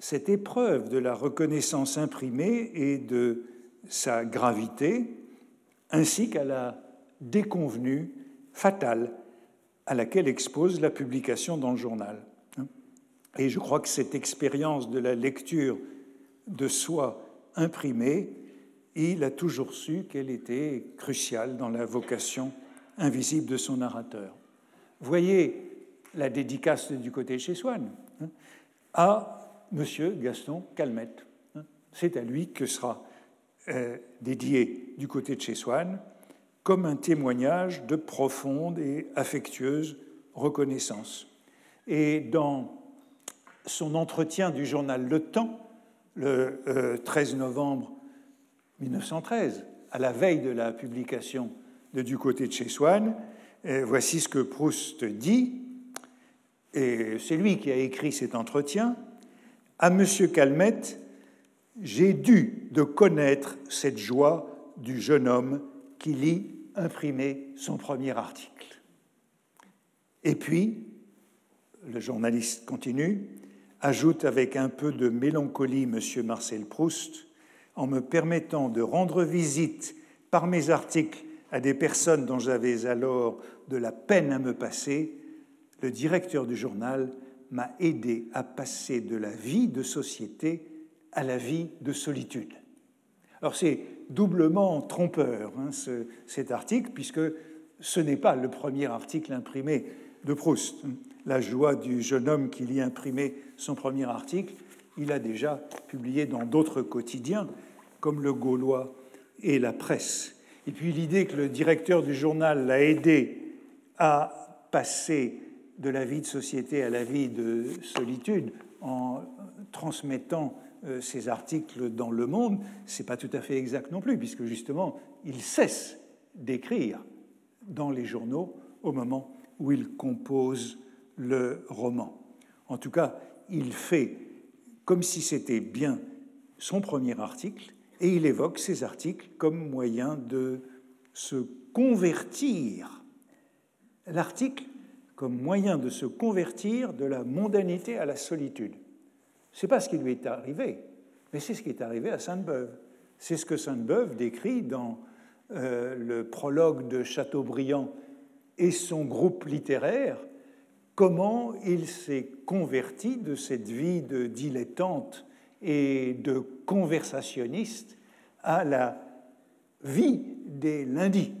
cette épreuve de la reconnaissance imprimée et de sa gravité, ainsi qu'à la déconvenue fatale à laquelle expose la publication dans le journal. Et je crois que cette expérience de la lecture de soi imprimée, il a toujours su qu'elle était cruciale dans la vocation invisible de son narrateur. Voyez la dédicace du côté chez Swann hein, à Monsieur Gaston Calmette. Hein. C'est à lui que sera euh, dédié du côté de chez Swann comme un témoignage de profonde et affectueuse reconnaissance. Et dans son entretien du journal Le Temps, le 13 euh, novembre 1913, à la veille de la publication de Du côté de chez Swann, euh, voici ce que Proust dit, et c'est lui qui a écrit cet entretien. À M. Calmette, j'ai dû connaître cette joie du jeune homme qui lit imprimer son premier article. Et puis, le journaliste continue, ajoute avec un peu de mélancolie M. Marcel Proust, en me permettant de rendre visite par mes articles à des personnes dont j'avais alors de la peine à me passer, le directeur du journal m'a aidé à passer de la vie de société à la vie de solitude. Alors c'est doublement trompeur, hein, cet article, puisque ce n'est pas le premier article imprimé de Proust. La joie du jeune homme qui lit imprimer son premier article, il a déjà publié dans d'autres quotidiens, comme le Gaulois et la Presse. Et puis l'idée que le directeur du journal l'a aidé à passer de la vie de société à la vie de solitude en transmettant euh, ces articles dans Le Monde, ce n'est pas tout à fait exact non plus, puisque justement, il cesse d'écrire dans les journaux au moment où il compose le roman. En tout cas, il fait comme si c'était bien son premier article, et il évoque ces articles comme moyen de se convertir. L'article comme moyen de se convertir de la mondanité à la solitude. Ce n'est pas ce qui lui est arrivé, mais c'est ce qui est arrivé à Sainte-Beuve. C'est ce que Sainte-Beuve décrit dans euh, le prologue de Chateaubriand et son groupe littéraire, comment il s'est converti de cette vie de dilettante et de conversationniste à la vie des lundis,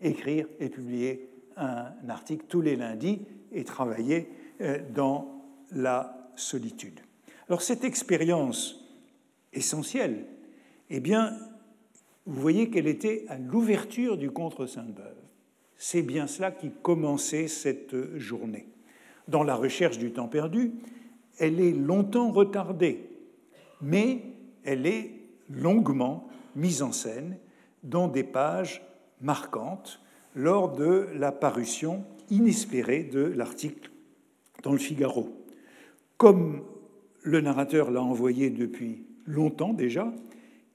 écrire et publier un article tous les lundis et travailler euh, dans la solitude. Alors cette expérience essentielle, eh bien, vous voyez qu'elle était à l'ouverture du contre Sainte-Beuve. C'est bien cela qui commençait cette journée. Dans la recherche du temps perdu, elle est longtemps retardée, mais elle est longuement mise en scène dans des pages marquantes lors de la parution inespérée de l'article dans le Figaro. Comme le narrateur l'a envoyé depuis longtemps déjà,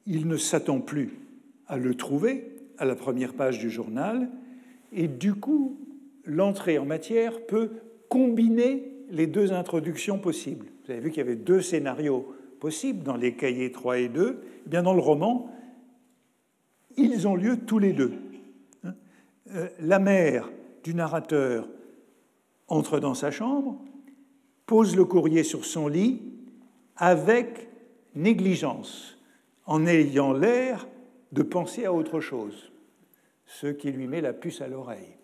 il ne s'attend plus à le trouver à la première page du journal, et du coup, l'entrée en matière peut combiner les deux introductions possibles. Vous avez vu qu'il y avait deux scénarios possibles dans les cahiers 3 et 2. Eh bien, dans le roman, ils ont lieu tous les deux. Euh, la mère du narrateur entre dans sa chambre, pose le courrier sur son lit avec négligence, en ayant l'air de penser à autre chose, ce qui lui met la puce à l'oreille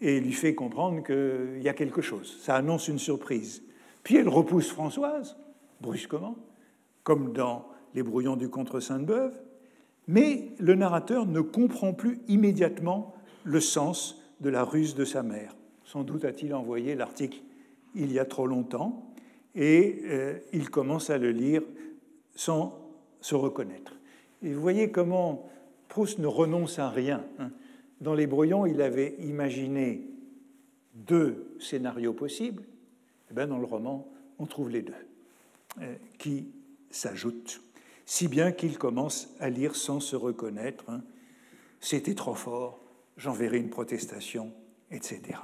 et lui fait comprendre qu'il y a quelque chose. Ça annonce une surprise. Puis elle repousse Françoise, brusquement, comme dans Les brouillons du contre Sainte-Beuve, mais le narrateur ne comprend plus immédiatement le sens de la ruse de sa mère. Sans doute a-t-il envoyé l'article il y a trop longtemps, et euh, il commence à le lire sans se reconnaître. Et vous voyez comment Proust ne renonce à rien. Hein. Dans Les brouillons, il avait imaginé deux scénarios possibles. Et eh bien, dans le roman, on trouve les deux euh, qui s'ajoutent, si bien qu'il commence à lire sans se reconnaître. Hein. C'était trop fort, j'enverrai une protestation, etc.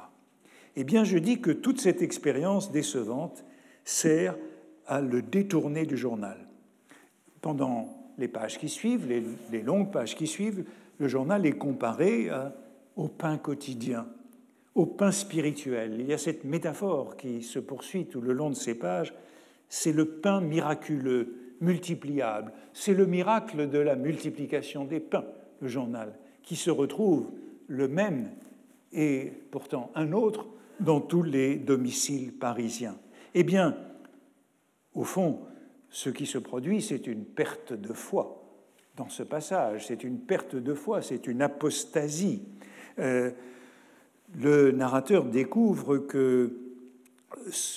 Eh bien, je dis que toute cette expérience décevante sert à le détourner du journal. Pendant les pages qui suivent, les, longues pages qui suivent, le journal est comparé au pain quotidien, au pain spirituel. Il y a cette métaphore qui se poursuit tout le long de ces pages, c'est le pain miraculeux, multipliable. C'est le miracle de la multiplication des pains, le journal, qui se retrouve le même et pourtant un autre dans tous les domiciles parisiens. Eh bien, au fond, ce qui se produit, c'est une perte de foi dans ce passage, c'est une perte de foi, c'est une apostasie. Euh, le narrateur découvre que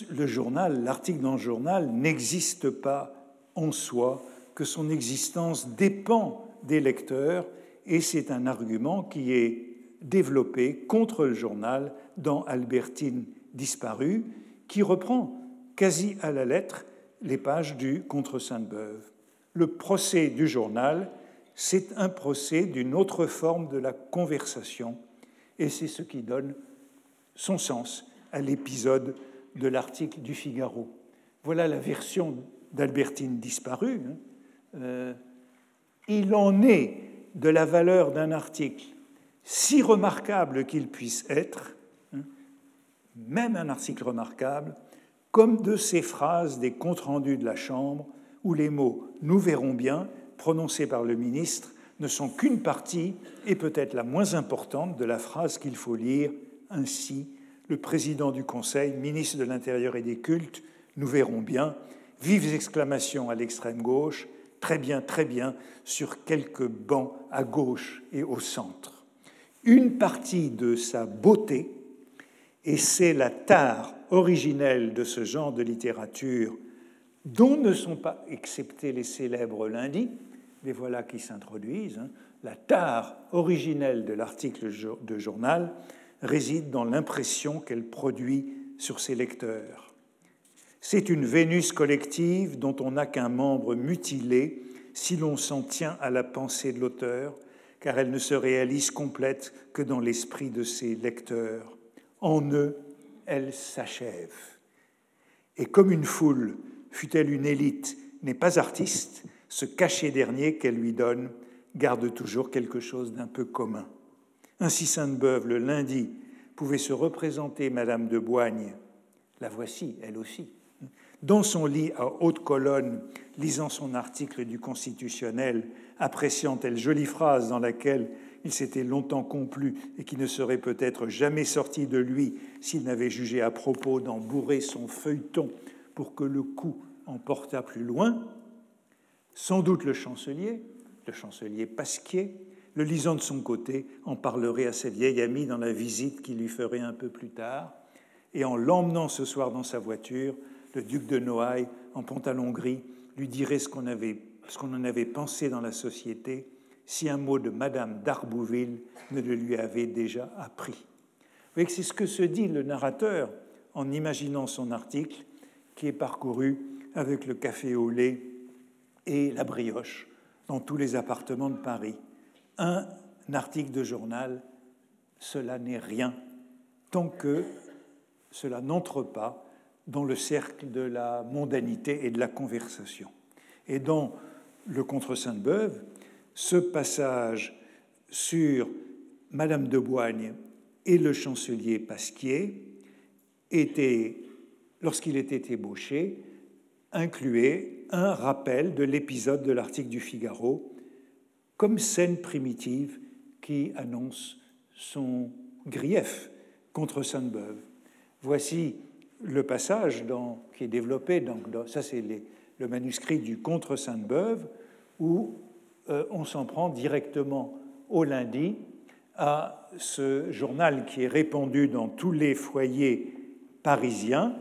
le journal, l'article dans le journal n'existe pas en soi, que son existence dépend des lecteurs, et c'est un argument qui est développé contre le journal dans Albertine disparue, qui reprend quasi à la lettre les pages du Contre Sainte-Beuve. Le procès du journal, c'est un procès d'une autre forme de la conversation, et c'est ce qui donne son sens à l'épisode de l'article du Figaro. Voilà la version d'Albertine disparue. Hein. Euh, il en est de la valeur d'un article, si remarquable qu'il puisse être, hein, même un article remarquable, comme de ces phrases des comptes rendus de la Chambre où les mots nous verrons bien, prononcés par le ministre, ne sont qu'une partie et peut-être la moins importante de la phrase qu'il faut lire ainsi. Le président du Conseil, ministre de l'Intérieur et des Cultes, nous verrons bien, vives exclamations à l'extrême gauche, très bien, très bien, sur quelques bancs à gauche et au centre. Une partie de sa beauté, et c'est la tare originelle de ce genre de littérature, dont ne sont pas exceptés les célèbres lundis, les voilà qui s'introduisent, hein, la tare originelle de l'article de journal réside dans l'impression qu'elle produit sur ses lecteurs. C'est une Vénus collective dont on n'a qu'un membre mutilé si l'on s'en tient à la pensée de l'auteur, car elle ne se réalise complète que dans l'esprit de ses lecteurs. En eux, elle s'achève. Et comme une foule, fût-elle une élite, n'est pas artiste, ce cachet dernier qu'elle lui donne garde toujours quelque chose d'un peu commun. Ainsi Sainte-Beuve, le lundi, pouvait se représenter Madame de Boigne, la voici, elle aussi, dans son lit à haute colonne, lisant son article du Constitutionnel, appréciant telle jolie phrase dans laquelle il s'était longtemps complu et qui ne serait peut-être jamais sorti de lui s'il n'avait jugé à propos d'en bourrer son feuilleton pour que le coup emportât plus loin, sans doute le chancelier, le chancelier Pasquier, le lisant de son côté, en parlerait à sa vieille amie dans la visite qu'il lui ferait un peu plus tard, et en l'emmenant ce soir dans sa voiture, le duc de Noailles, en pantalon gris, lui dirait ce qu'on en avait pensé dans la société si un mot de Madame d'Arbouville ne le lui avait déjà appris. C'est ce que se dit le narrateur en imaginant son article qui est parcouru avec le café au lait et la brioche dans tous les appartements de Paris. Un article de journal, cela n'est rien tant que cela n'entre pas dans le cercle de la mondanité et de la conversation. Et dans le Contre Sainte-Beuve, ce passage sur Madame de Boigne et le chancelier Pasquier était, lorsqu'il était ébauché, incluait un rappel de l'épisode de l'article du Figaro comme scène primitive qui annonce son grief contre Sainte-Beuve. Voici le passage qui est développé, donc, ça c'est le manuscrit du Contre Sainte-Beuve, où euh, on s'en prend directement au lundi à ce journal qui est répandu dans tous les foyers parisiens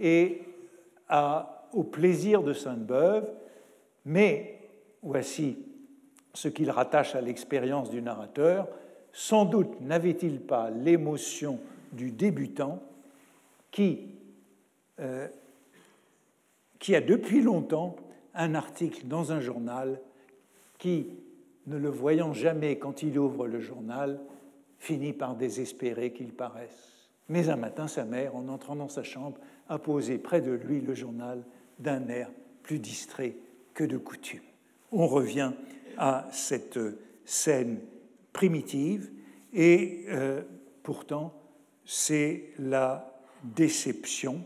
et au plaisir de Sainte-Beuve, mais voici ce qu'il rattache à l'expérience du narrateur. Sans doute n'avait-il pas l'émotion du débutant qui, euh, qui a depuis longtemps un article dans un journal qui, ne le voyant jamais quand il ouvre le journal, finit par désespérer qu'il paraisse. Mais un matin, sa mère, en entrant dans sa chambre, a posé près de lui le journal d'un air plus distrait que de coutume. On revient à cette scène primitive et euh, pourtant c'est la déception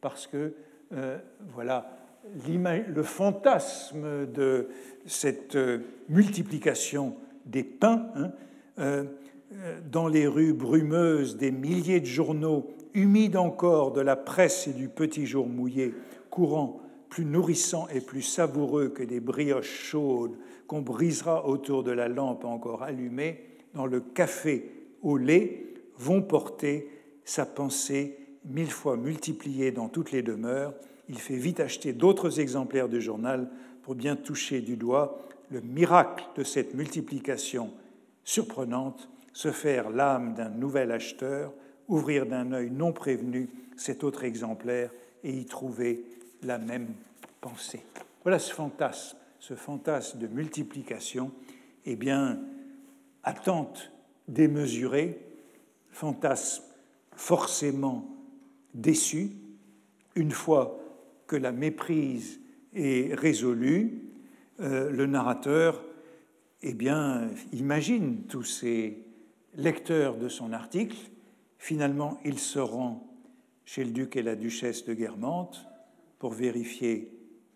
parce que voilà le fantasme de cette euh, multiplication des pains hein, euh, dans les rues brumeuses des milliers de journaux humides encore de la presse et du petit jour mouillé, courant plus nourrissant et plus savoureux que des brioches chaudes qu'on brisera autour de la lampe encore allumée, dans le café au lait, vont porter sa pensée mille fois multipliée dans toutes les demeures. Il fait vite acheter d'autres exemplaires du journal pour bien toucher du doigt le miracle de cette multiplication surprenante, se faire l'âme d'un nouvel acheteur, ouvrir d'un œil non prévenu cet autre exemplaire et y trouver la même pensée. Voilà ce fantasme, ce fantasme de multiplication, eh bien, attente démesurée, fantasme forcément déçu, une fois que la méprise est résolue, euh, le narrateur eh bien, imagine tous ces lecteurs de son article. Finalement, il se rend chez le duc et la duchesse de Guermantes pour vérifier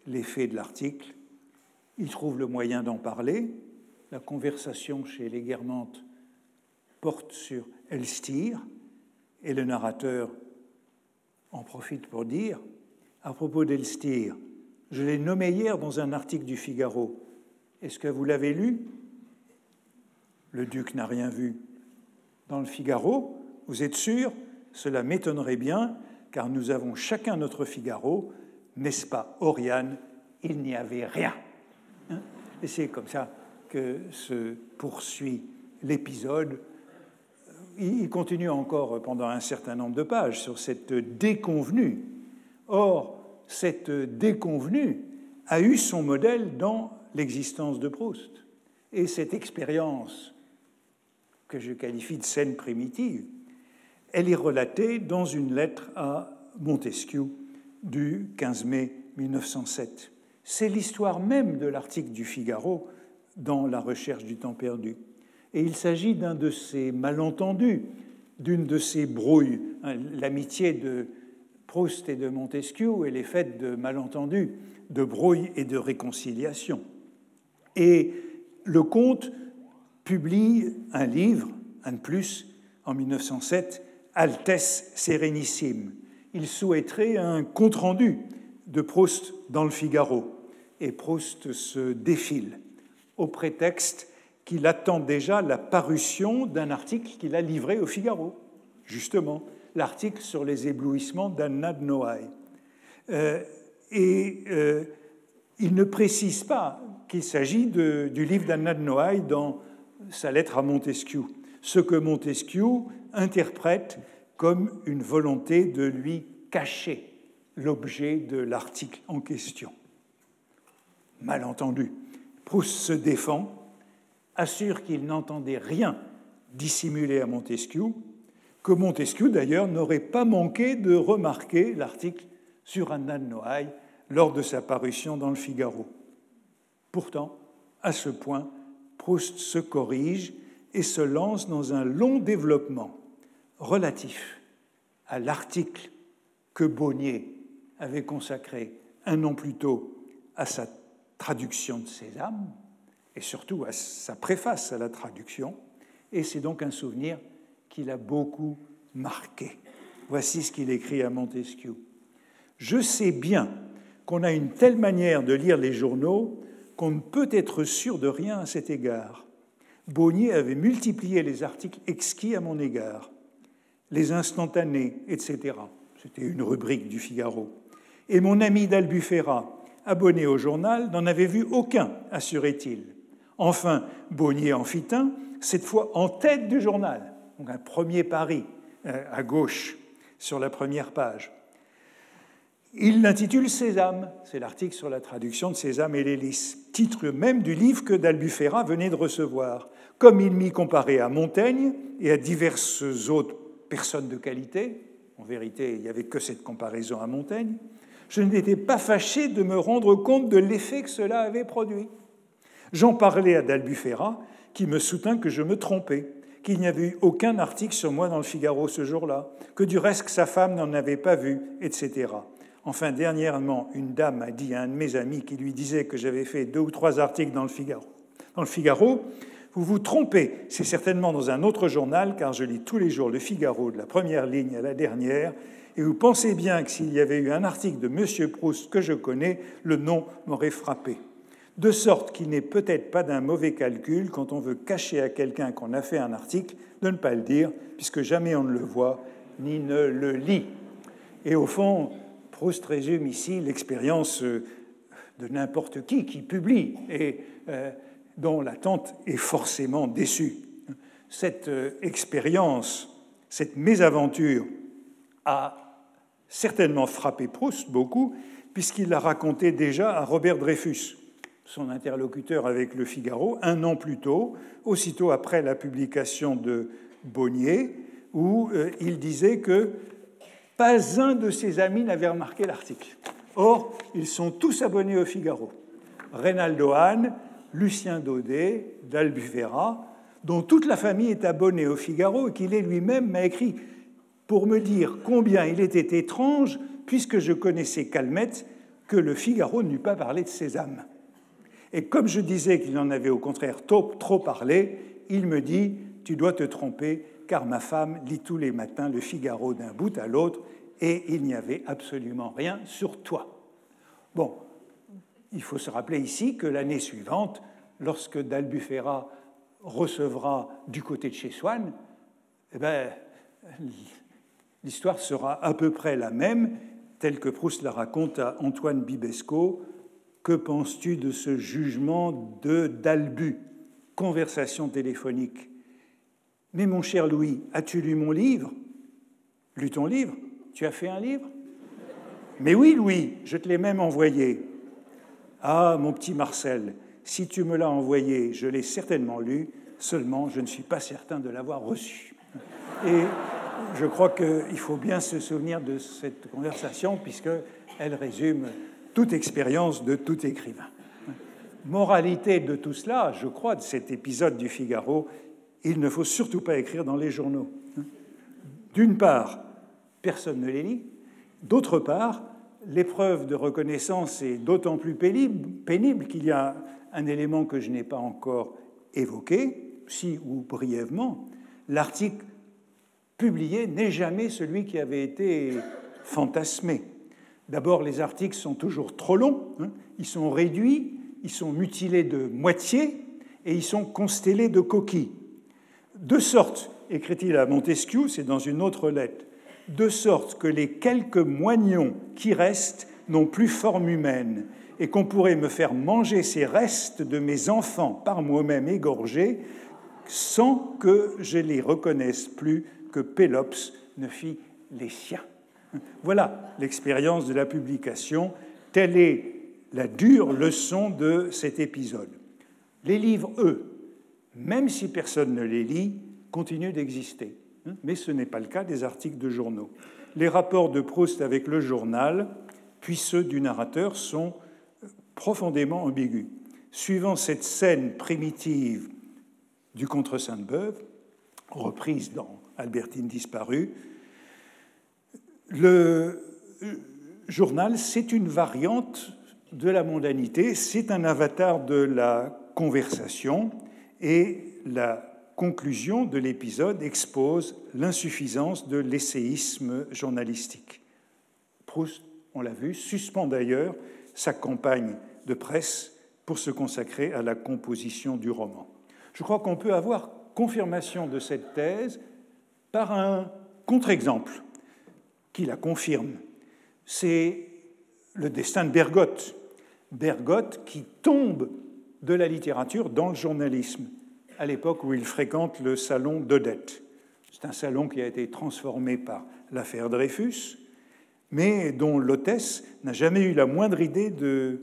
l'effet de l'article. Il trouve le moyen d'en parler. La conversation chez les Guermantes porte sur Elstir et le narrateur en profite pour dire, à propos d'Elstir, je l'ai nommé hier dans un article du Figaro. Est-ce que vous l'avez lu? Le duc n'a rien vu. Dans le Figaro, vous êtes sûr? Cela m'étonnerait bien, car nous avons chacun notre Figaro, n'est-ce pas, Oriane? Il n'y avait rien. Hein? Et c'est comme ça que se poursuit l'épisode. Il continue encore pendant un certain nombre de pages sur cette déconvenue. Or, cette déconvenue a eu son modèle dans l'existence de Proust. Et cette expérience, que je qualifie de scène primitive, elle est relatée dans une lettre à Montesquieu du 15 mai 1907. C'est l'histoire même de l'article du Figaro dans La recherche du temps perdu. Et il s'agit d'un de ces malentendus, d'une de ces brouilles. L'amitié de Proust et de Montesquieu, elle est faite de malentendus, de brouilles et de réconciliation. Et le comte publie un livre, un de plus, en 1907, Altesse Sérénissime. Il souhaiterait un compte-rendu de Proust dans le Figaro. Et Proust se défile au prétexte qu'il attend déjà la parution d'un article qu'il a livré au Figaro, justement, l'article sur les éblouissements d'Anna de Noailles. Euh, et euh, il ne précise pas qu'il s'agit du livre d'Anna de Noailles dans sa lettre à Montesquieu, ce que Montesquieu interprète comme une volonté de lui cacher l'objet de l'article en question. Malentendu. Proust se défend, assure qu'il n'entendait rien dissimulé à Montesquieu, que Montesquieu d'ailleurs n'aurait pas manqué de remarquer l'article sur Anna de Noailles lors de sa parution dans le Figaro. Pourtant, à ce point, Proust se corrige et se lance dans un long développement relatif à l'article que Bonnier avait consacré un an plus tôt à sa traduction de Sésame, et surtout à sa préface à la traduction, et c'est donc un souvenir qu'il a beaucoup marqué. Voici ce qu'il écrit à Montesquieu. Je sais bien qu'on a une telle manière de lire les journaux qu'on ne peut être sûr de rien à cet égard. Bonnier avait multiplié les articles exquis à mon égard, les instantanés, etc. C'était une rubrique du Figaro. Et mon ami d'Albufera, abonné au journal, n'en avait vu aucun, assurait-il. Enfin, Bonnier un, cette fois en tête du journal, donc un premier pari euh, à gauche sur la première page. Il l'intitule Sésame, c'est l'article sur la traduction de Sésame et l'hélice, titre même du livre que d'Albufera venait de recevoir. Comme il m'y comparait à Montaigne et à diverses autres personnes de qualité, en vérité il n'y avait que cette comparaison à Montaigne, je n'étais pas fâché de me rendre compte de l'effet que cela avait produit. J'en parlais à d'Albufera, qui me soutint que je me trompais, qu'il n'y avait eu aucun article sur moi dans le Figaro ce jour-là, que du reste sa femme n'en avait pas vu, etc. Enfin, dernièrement, une dame a dit à un de mes amis qui lui disait que j'avais fait deux ou trois articles dans le Figaro. Dans le Figaro, vous vous trompez, c'est certainement dans un autre journal, car je lis tous les jours le Figaro de la première ligne à la dernière, et vous pensez bien que s'il y avait eu un article de M. Proust que je connais, le nom m'aurait frappé. De sorte qu'il n'est peut-être pas d'un mauvais calcul, quand on veut cacher à quelqu'un qu'on a fait un article, de ne pas le dire, puisque jamais on ne le voit ni ne le lit. Et au fond, Proust résume ici l'expérience euh, de n'importe qui qui publie et euh, dont l'attente est forcément déçue. Cette euh, expérience, cette mésaventure a certainement frappé Proust beaucoup, puisqu'il l'a raconté déjà à Robert Dreyfus, son interlocuteur avec Le Figaro, un an plus tôt, aussitôt après la publication de Bonnier, où il disait que pas un de ses amis n'avait remarqué l'article. Or, ils sont tous abonnés au Figaro. Reynaldo Hahn, Lucien Daudet, d'Albufera, dont toute la famille est abonnée au Figaro et qu'il est lui-même m'a écrit pour me dire combien il était étrange, puisque je connaissais Calmette, que le Figaro n'eût pas parlé de Sésame. Et comme je disais qu'il en avait au contraire trop, parlé, il me dit Tu dois te tromper, car ma femme lit tous les matins le Figaro d'un bout à l'autre et il n'y avait absolument rien sur toi. Bon, il faut se rappeler ici que l'année suivante, lorsque d'Albufera recevra du côté de chez Swann, eh ben, l'histoire sera à peu près la même, telle que Proust la raconte à Antoine Bibesco. Que penses-tu de ce jugement de d'Albu? Conversation téléphonique. Mais mon cher Louis, as-tu lu mon livre? Lu ton livre? Tu as fait un livre? Mais oui, Louis, je te l'ai même envoyé. Ah, mon petit Marcel, si tu me l'as envoyé, je l'ai certainement lu, seulement je ne suis pas certain de l'avoir reçu. Et je crois qu'il faut bien se souvenir de cette conversation, puisqu'elle résume toute expérience de tout écrivain. Moralité de tout cela, je crois, de cet épisode du Figaro, il ne faut surtout pas écrire dans les journaux. D'une part, personne ne les lit. D'autre part, l'épreuve de reconnaissance est d'autant plus pénible, qu'il y a un élément que je n'ai pas encore évoqué, si ou brièvement. L'article publié n'est jamais celui qui avait été fantasmé. D'abord, les articles sont toujours trop longs, hein. ils sont réduits, ils sont mutilés de moitié et ils sont constellés de coquilles. De sorte, écrit-il à Montesquieu, c'est dans une autre lettre, de sorte que les quelques moignons qui restent n'ont plus forme humaine, et qu'on pourrait me faire manger ces restes de mes enfants par moi-même égorgés, sans que je les reconnaisse plus que Pélops ne fit les siens. Voilà l'expérience de la publication. Telle est la dure leçon de cet épisode. Les livres, eux, même si personne ne les lit, continuent d'exister. Mais ce n'est pas le cas des articles de journaux. Les rapports de Proust avec le journal, puis ceux du narrateur, sont profondément ambigus. Suivant cette scène primitive du contre Sainte-Beuve, reprise dans Albertine disparue, le journal, c'est une variante de la mondanité, c'est un avatar de la conversation et la conclusion de l'épisode expose l'insuffisance de l'essayisme journalistique. Proust, on l'a vu, suspend d'ailleurs sa campagne de presse pour se consacrer à la composition du roman. Je crois qu'on peut avoir confirmation de cette thèse par un contre-exemple qui la confirme. C'est le destin de Bergotte. Bergotte qui tombe de la littérature dans le journalisme à l'époque où il fréquente le salon d'Odette. C'est un salon qui a été transformé par l'affaire Dreyfus, mais dont l'hôtesse n'a jamais eu la moindre idée de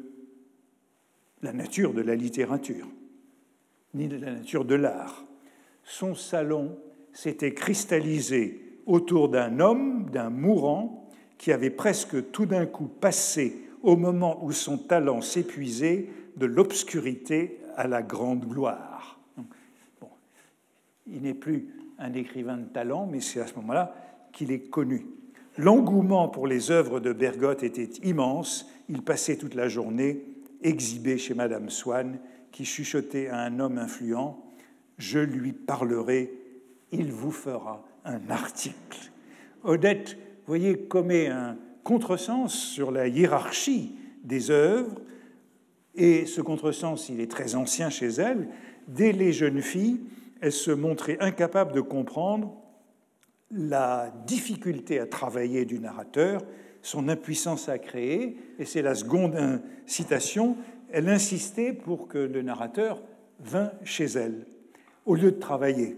la nature de la littérature, ni de la nature de l'art. Son salon s'était cristallisé autour d'un homme, d'un mourant, qui avait presque tout d'un coup passé, au moment où son talent s'épuisait, de l'obscurité à la grande gloire. Il n'est plus un écrivain de talent, mais c'est à ce moment-là qu'il est connu. L'engouement pour les œuvres de Bergotte était immense. Il passait toute la journée exhibé chez Madame Swann, qui chuchotait à un homme influent Je lui parlerai, il vous fera un article. Odette, voyez, commet un contresens sur la hiérarchie des œuvres, et ce contresens, il est très ancien chez elle. Dès les jeunes filles, elle se montrait incapable de comprendre la difficulté à travailler du narrateur, son impuissance à créer, et c'est la seconde citation, elle insistait pour que le narrateur vînt chez elle, au lieu de travailler.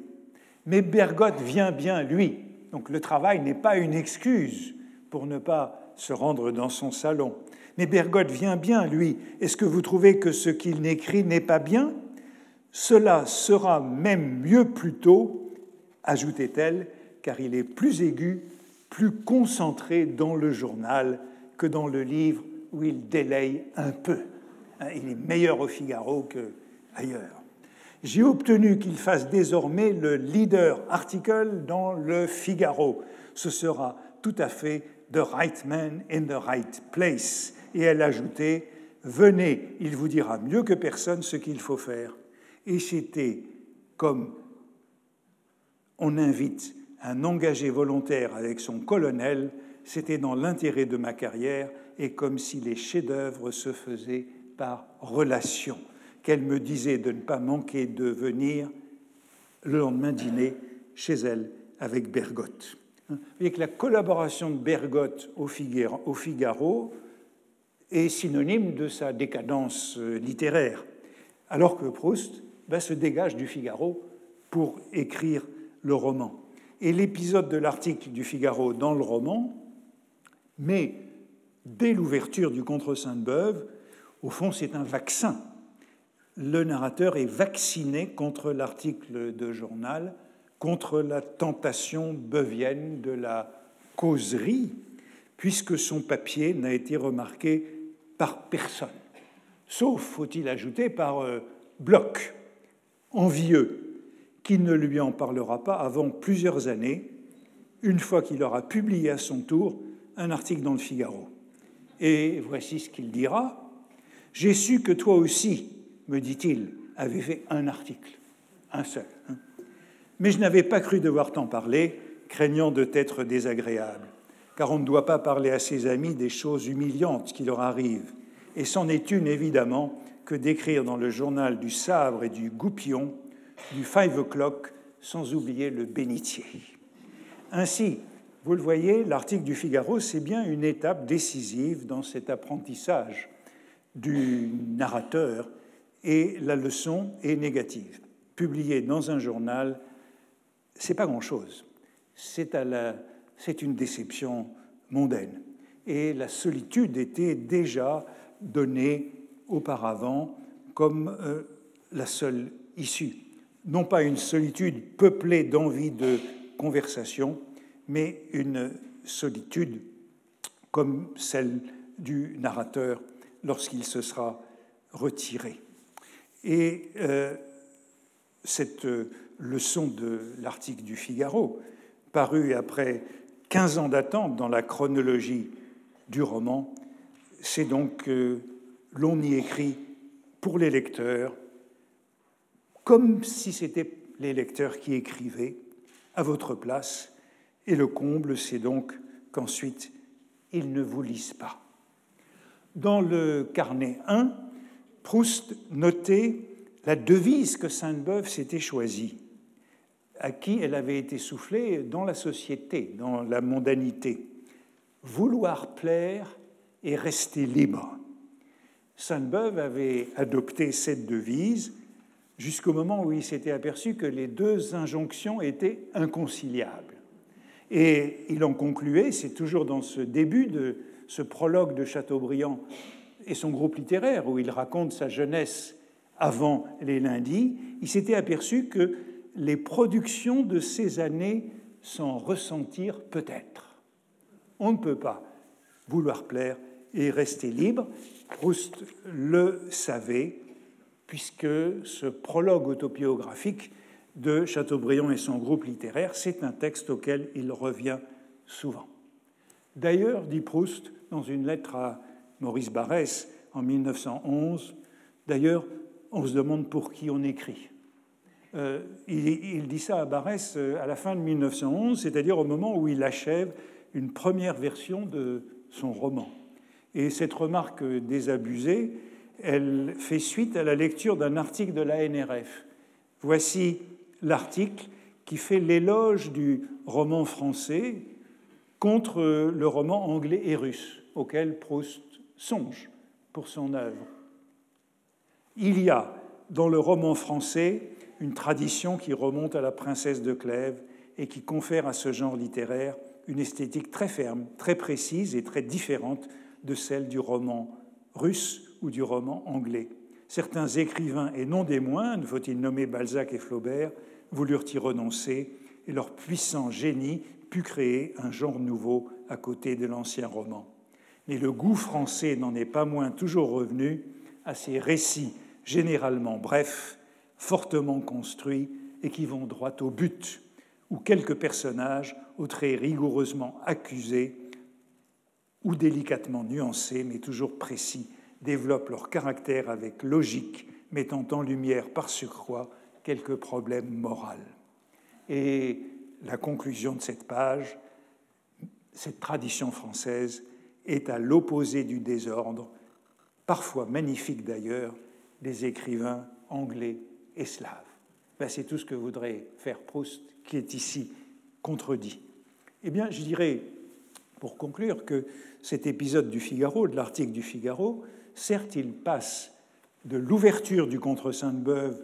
Mais Bergotte vient bien, lui, donc le travail n'est pas une excuse pour ne pas se rendre dans son salon. Mais Bergotte vient bien, lui. Est-ce que vous trouvez que ce qu'il n'écrit n'est pas bien? Cela sera même mieux plus tôt, ajoutait-elle, car il est plus aigu, plus concentré dans le journal que dans le livre où il délaye un peu. Hein, il est meilleur au Figaro qu'ailleurs. J'ai obtenu qu'il fasse désormais le leader article dans le Figaro. Ce sera tout à fait The right man in the right place. Et elle ajoutait Venez, il vous dira mieux que personne ce qu'il faut faire. Et c'était comme on invite un engagé volontaire avec son colonel, c'était dans l'intérêt de ma carrière et comme si les chefs-d'œuvre se faisaient par relation, qu'elle me disait de ne pas manquer de venir le lendemain dîner chez elle avec Bergotte. Vous voyez que la collaboration de Bergotte au Figaro est synonyme de sa décadence euh, littéraire, alors que Proust bah, se dégage du Figaro pour écrire le roman. Et l'épisode de l'article du Figaro dans le roman, mais dès l'ouverture du Contre Sainte-Beuve, au fond, c'est un vaccin. Le narrateur est vacciné contre l'article de journal, contre la tentation beuvienne de la causerie, puisque son papier n'a été remarqué par personne, sauf, faut-il ajouter, par euh, Bloch, envieux, qui ne lui en parlera pas avant plusieurs années, une fois qu'il aura publié à son tour un article dans le Figaro. Et voici ce qu'il dira. J'ai su que toi aussi, me dit-il, avais fait un article, un seul. Hein. Mais je n'avais pas cru devoir t'en parler, craignant de t'être désagréable, car on ne doit pas parler à ses amis des choses humiliantes qui leur arrivent. Et c'en est une, évidemment, que d'écrire dans le journal du Sabre et du Goupillon, du Five O'Clock, sans oublier le bénitier. Ainsi, vous le voyez, l'article du Figaro, c'est bien une étape décisive dans cet apprentissage du narrateur et la leçon est négative. Publié dans un journal, c'est pas grand-chose. C'est une déception mondaine. Et la solitude était déjà donnée auparavant comme euh, la seule issue. Non pas une solitude peuplée d'envie de conversation, mais une solitude comme celle du narrateur lorsqu'il se sera retiré. Et euh, cette leçon de l'article du Figaro, paru après 15 ans d'attente dans la chronologie du roman, c'est donc que l'on y écrit pour les lecteurs, comme si c'était les lecteurs qui écrivaient à votre place, et le comble, c'est donc qu'ensuite, ils ne vous lisent pas. Dans le carnet 1, Proust notait la devise que Sainte-Beuve s'était choisie, à qui elle avait été soufflée dans la société, dans la mondanité. Vouloir plaire et rester libre. Sainte-Beuve avait adopté cette devise jusqu'au moment où il s'était aperçu que les deux injonctions étaient inconciliables. Et il en concluait, c'est toujours dans ce début de ce prologue de Chateaubriand et son groupe littéraire, où il raconte sa jeunesse avant les lundis, il s'était aperçu que les productions de ces années s'en ressentir peut-être. On ne peut pas vouloir plaire et rester libre. Proust le savait, puisque ce prologue autobiographique de Chateaubriand et son groupe littéraire, c'est un texte auquel il revient souvent. D'ailleurs, dit Proust dans une lettre à Maurice Barrès en 1911, d'ailleurs, on se demande pour qui on écrit. Euh, il, il, dit ça à Barrès euh, à la fin de 1911, c'est-à-dire au moment où il achève une première version de son roman. Et cette remarque désabusée, elle fait suite à la lecture d'un article de la NRF. Voici l'article qui fait l'éloge du roman français contre le roman anglais et russe auquel Proust songe pour son œuvre. Il y a dans le roman français une tradition qui remonte à la princesse de Clèves et qui confère à ce genre littéraire une esthétique très ferme, très précise et très différente de celle du roman russe ou du roman anglais. Certains écrivains, et non des moindres, faut-il nommer Balzac et Flaubert, voulurent y renoncer, et leur puissant génie put créer un genre nouveau à côté de l'ancien roman. Mais le goût français n'en est pas moins toujours revenu à ces récits généralement brefs, fortement construits et qui vont droit au but, où quelques personnages, aux traits rigoureusement accusés ou délicatement nuancés, mais toujours précis, développent leur caractère avec logique, mettant en lumière par surcroît quelques problèmes moraux. Et la conclusion de cette page, cette tradition française est à l'opposé du désordre, parfois magnifique d'ailleurs, des écrivains anglais et slaves. Ben, c'est tout ce que voudrait faire Proust, qui est ici contredit. Eh bien, je dirais, pour conclure, que cet épisode du Figaro, de l'article du Figaro, certes, il passe de l'ouverture du contre Sainte-Beuve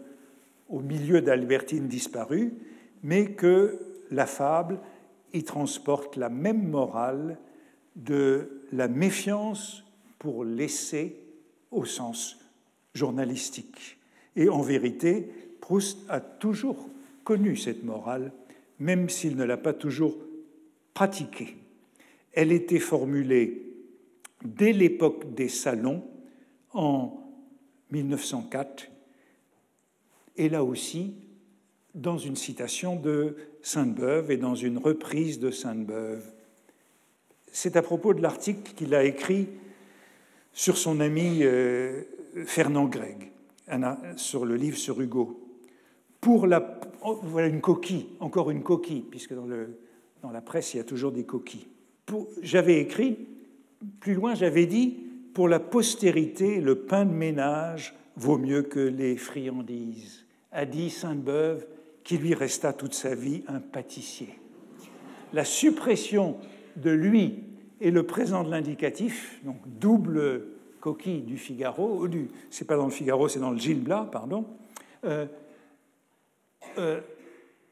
au milieu d'Albertine disparue, mais que la fable y transporte la même morale de la méfiance pour l'essai au sens journalistique. Et en vérité, Proust a toujours connu cette morale, même s'il ne l'a pas toujours pratiquée. Elle était formulée dès l'époque des salons en 1904, et là aussi dans une citation de Sainte-Beuve et dans une reprise de Sainte-Beuve. C'est à propos de l'article qu'il a écrit sur son ami euh, Fernand Gregg, sur le livre sur Hugo. Pour la, oh, voilà une coquille, encore une coquille, puisque dans, dans la presse il y a toujours des coquilles. J'avais écrit, plus loin j'avais dit, pour la postérité, le pain de ménage vaut mieux que les friandises, a dit Sainte-Beuve, qui lui resta toute sa vie un pâtissier. La suppression de lui et le présent de l'indicatif, donc double coquille du Figaro, du, c'est pas dans le Figaro, c'est dans le Gil Blas, pardon, euh, euh,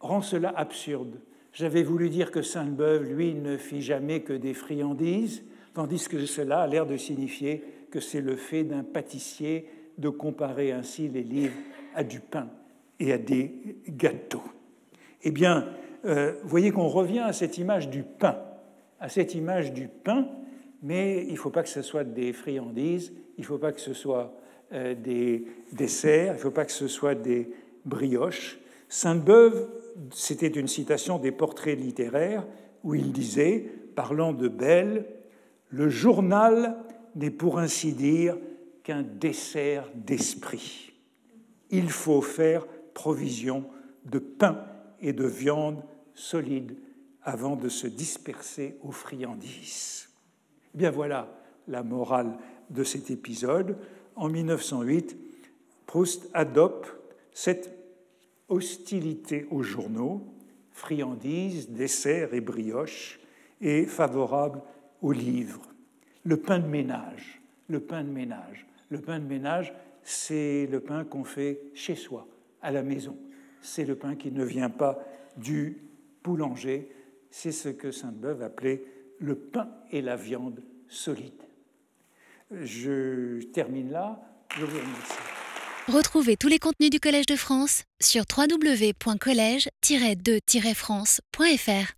rend cela absurde. J'avais voulu dire que Sainte-Beuve, lui, ne fit jamais que des friandises, tandis que cela a l'air de signifier que c'est le fait d'un pâtissier de comparer ainsi les livres à du pain et à des gâteaux. Eh bien, euh, vous voyez qu'on revient à cette image du pain, à cette image du pain, mais il ne faut pas que ce soit des friandises, il ne faut pas que ce soit euh, des desserts, il ne faut pas que ce soit des brioches. Sainte-Beuve, c'était une citation des portraits littéraires où il disait, parlant de Belle, le journal n'est pour ainsi dire qu'un dessert d'esprit. Il faut faire provision de pain et de viande solide avant de se disperser aux friandises. Eh bien voilà la morale de cet épisode. En 1908, Proust adopte cette hostilité aux journaux, friandises, desserts et brioches, et favorable aux livres. Le pain de ménage, le pain de ménage. Le pain de ménage, c'est le pain qu'on fait chez soi, à la maison. C'est le pain qui ne vient pas du boulanger. C'est ce que Sainte-Beuve appelait le pain et la viande solide. Je termine là. Je vous remercie. Retrouvez tous les contenus du Collège de France sur www.colège-2-france.fr.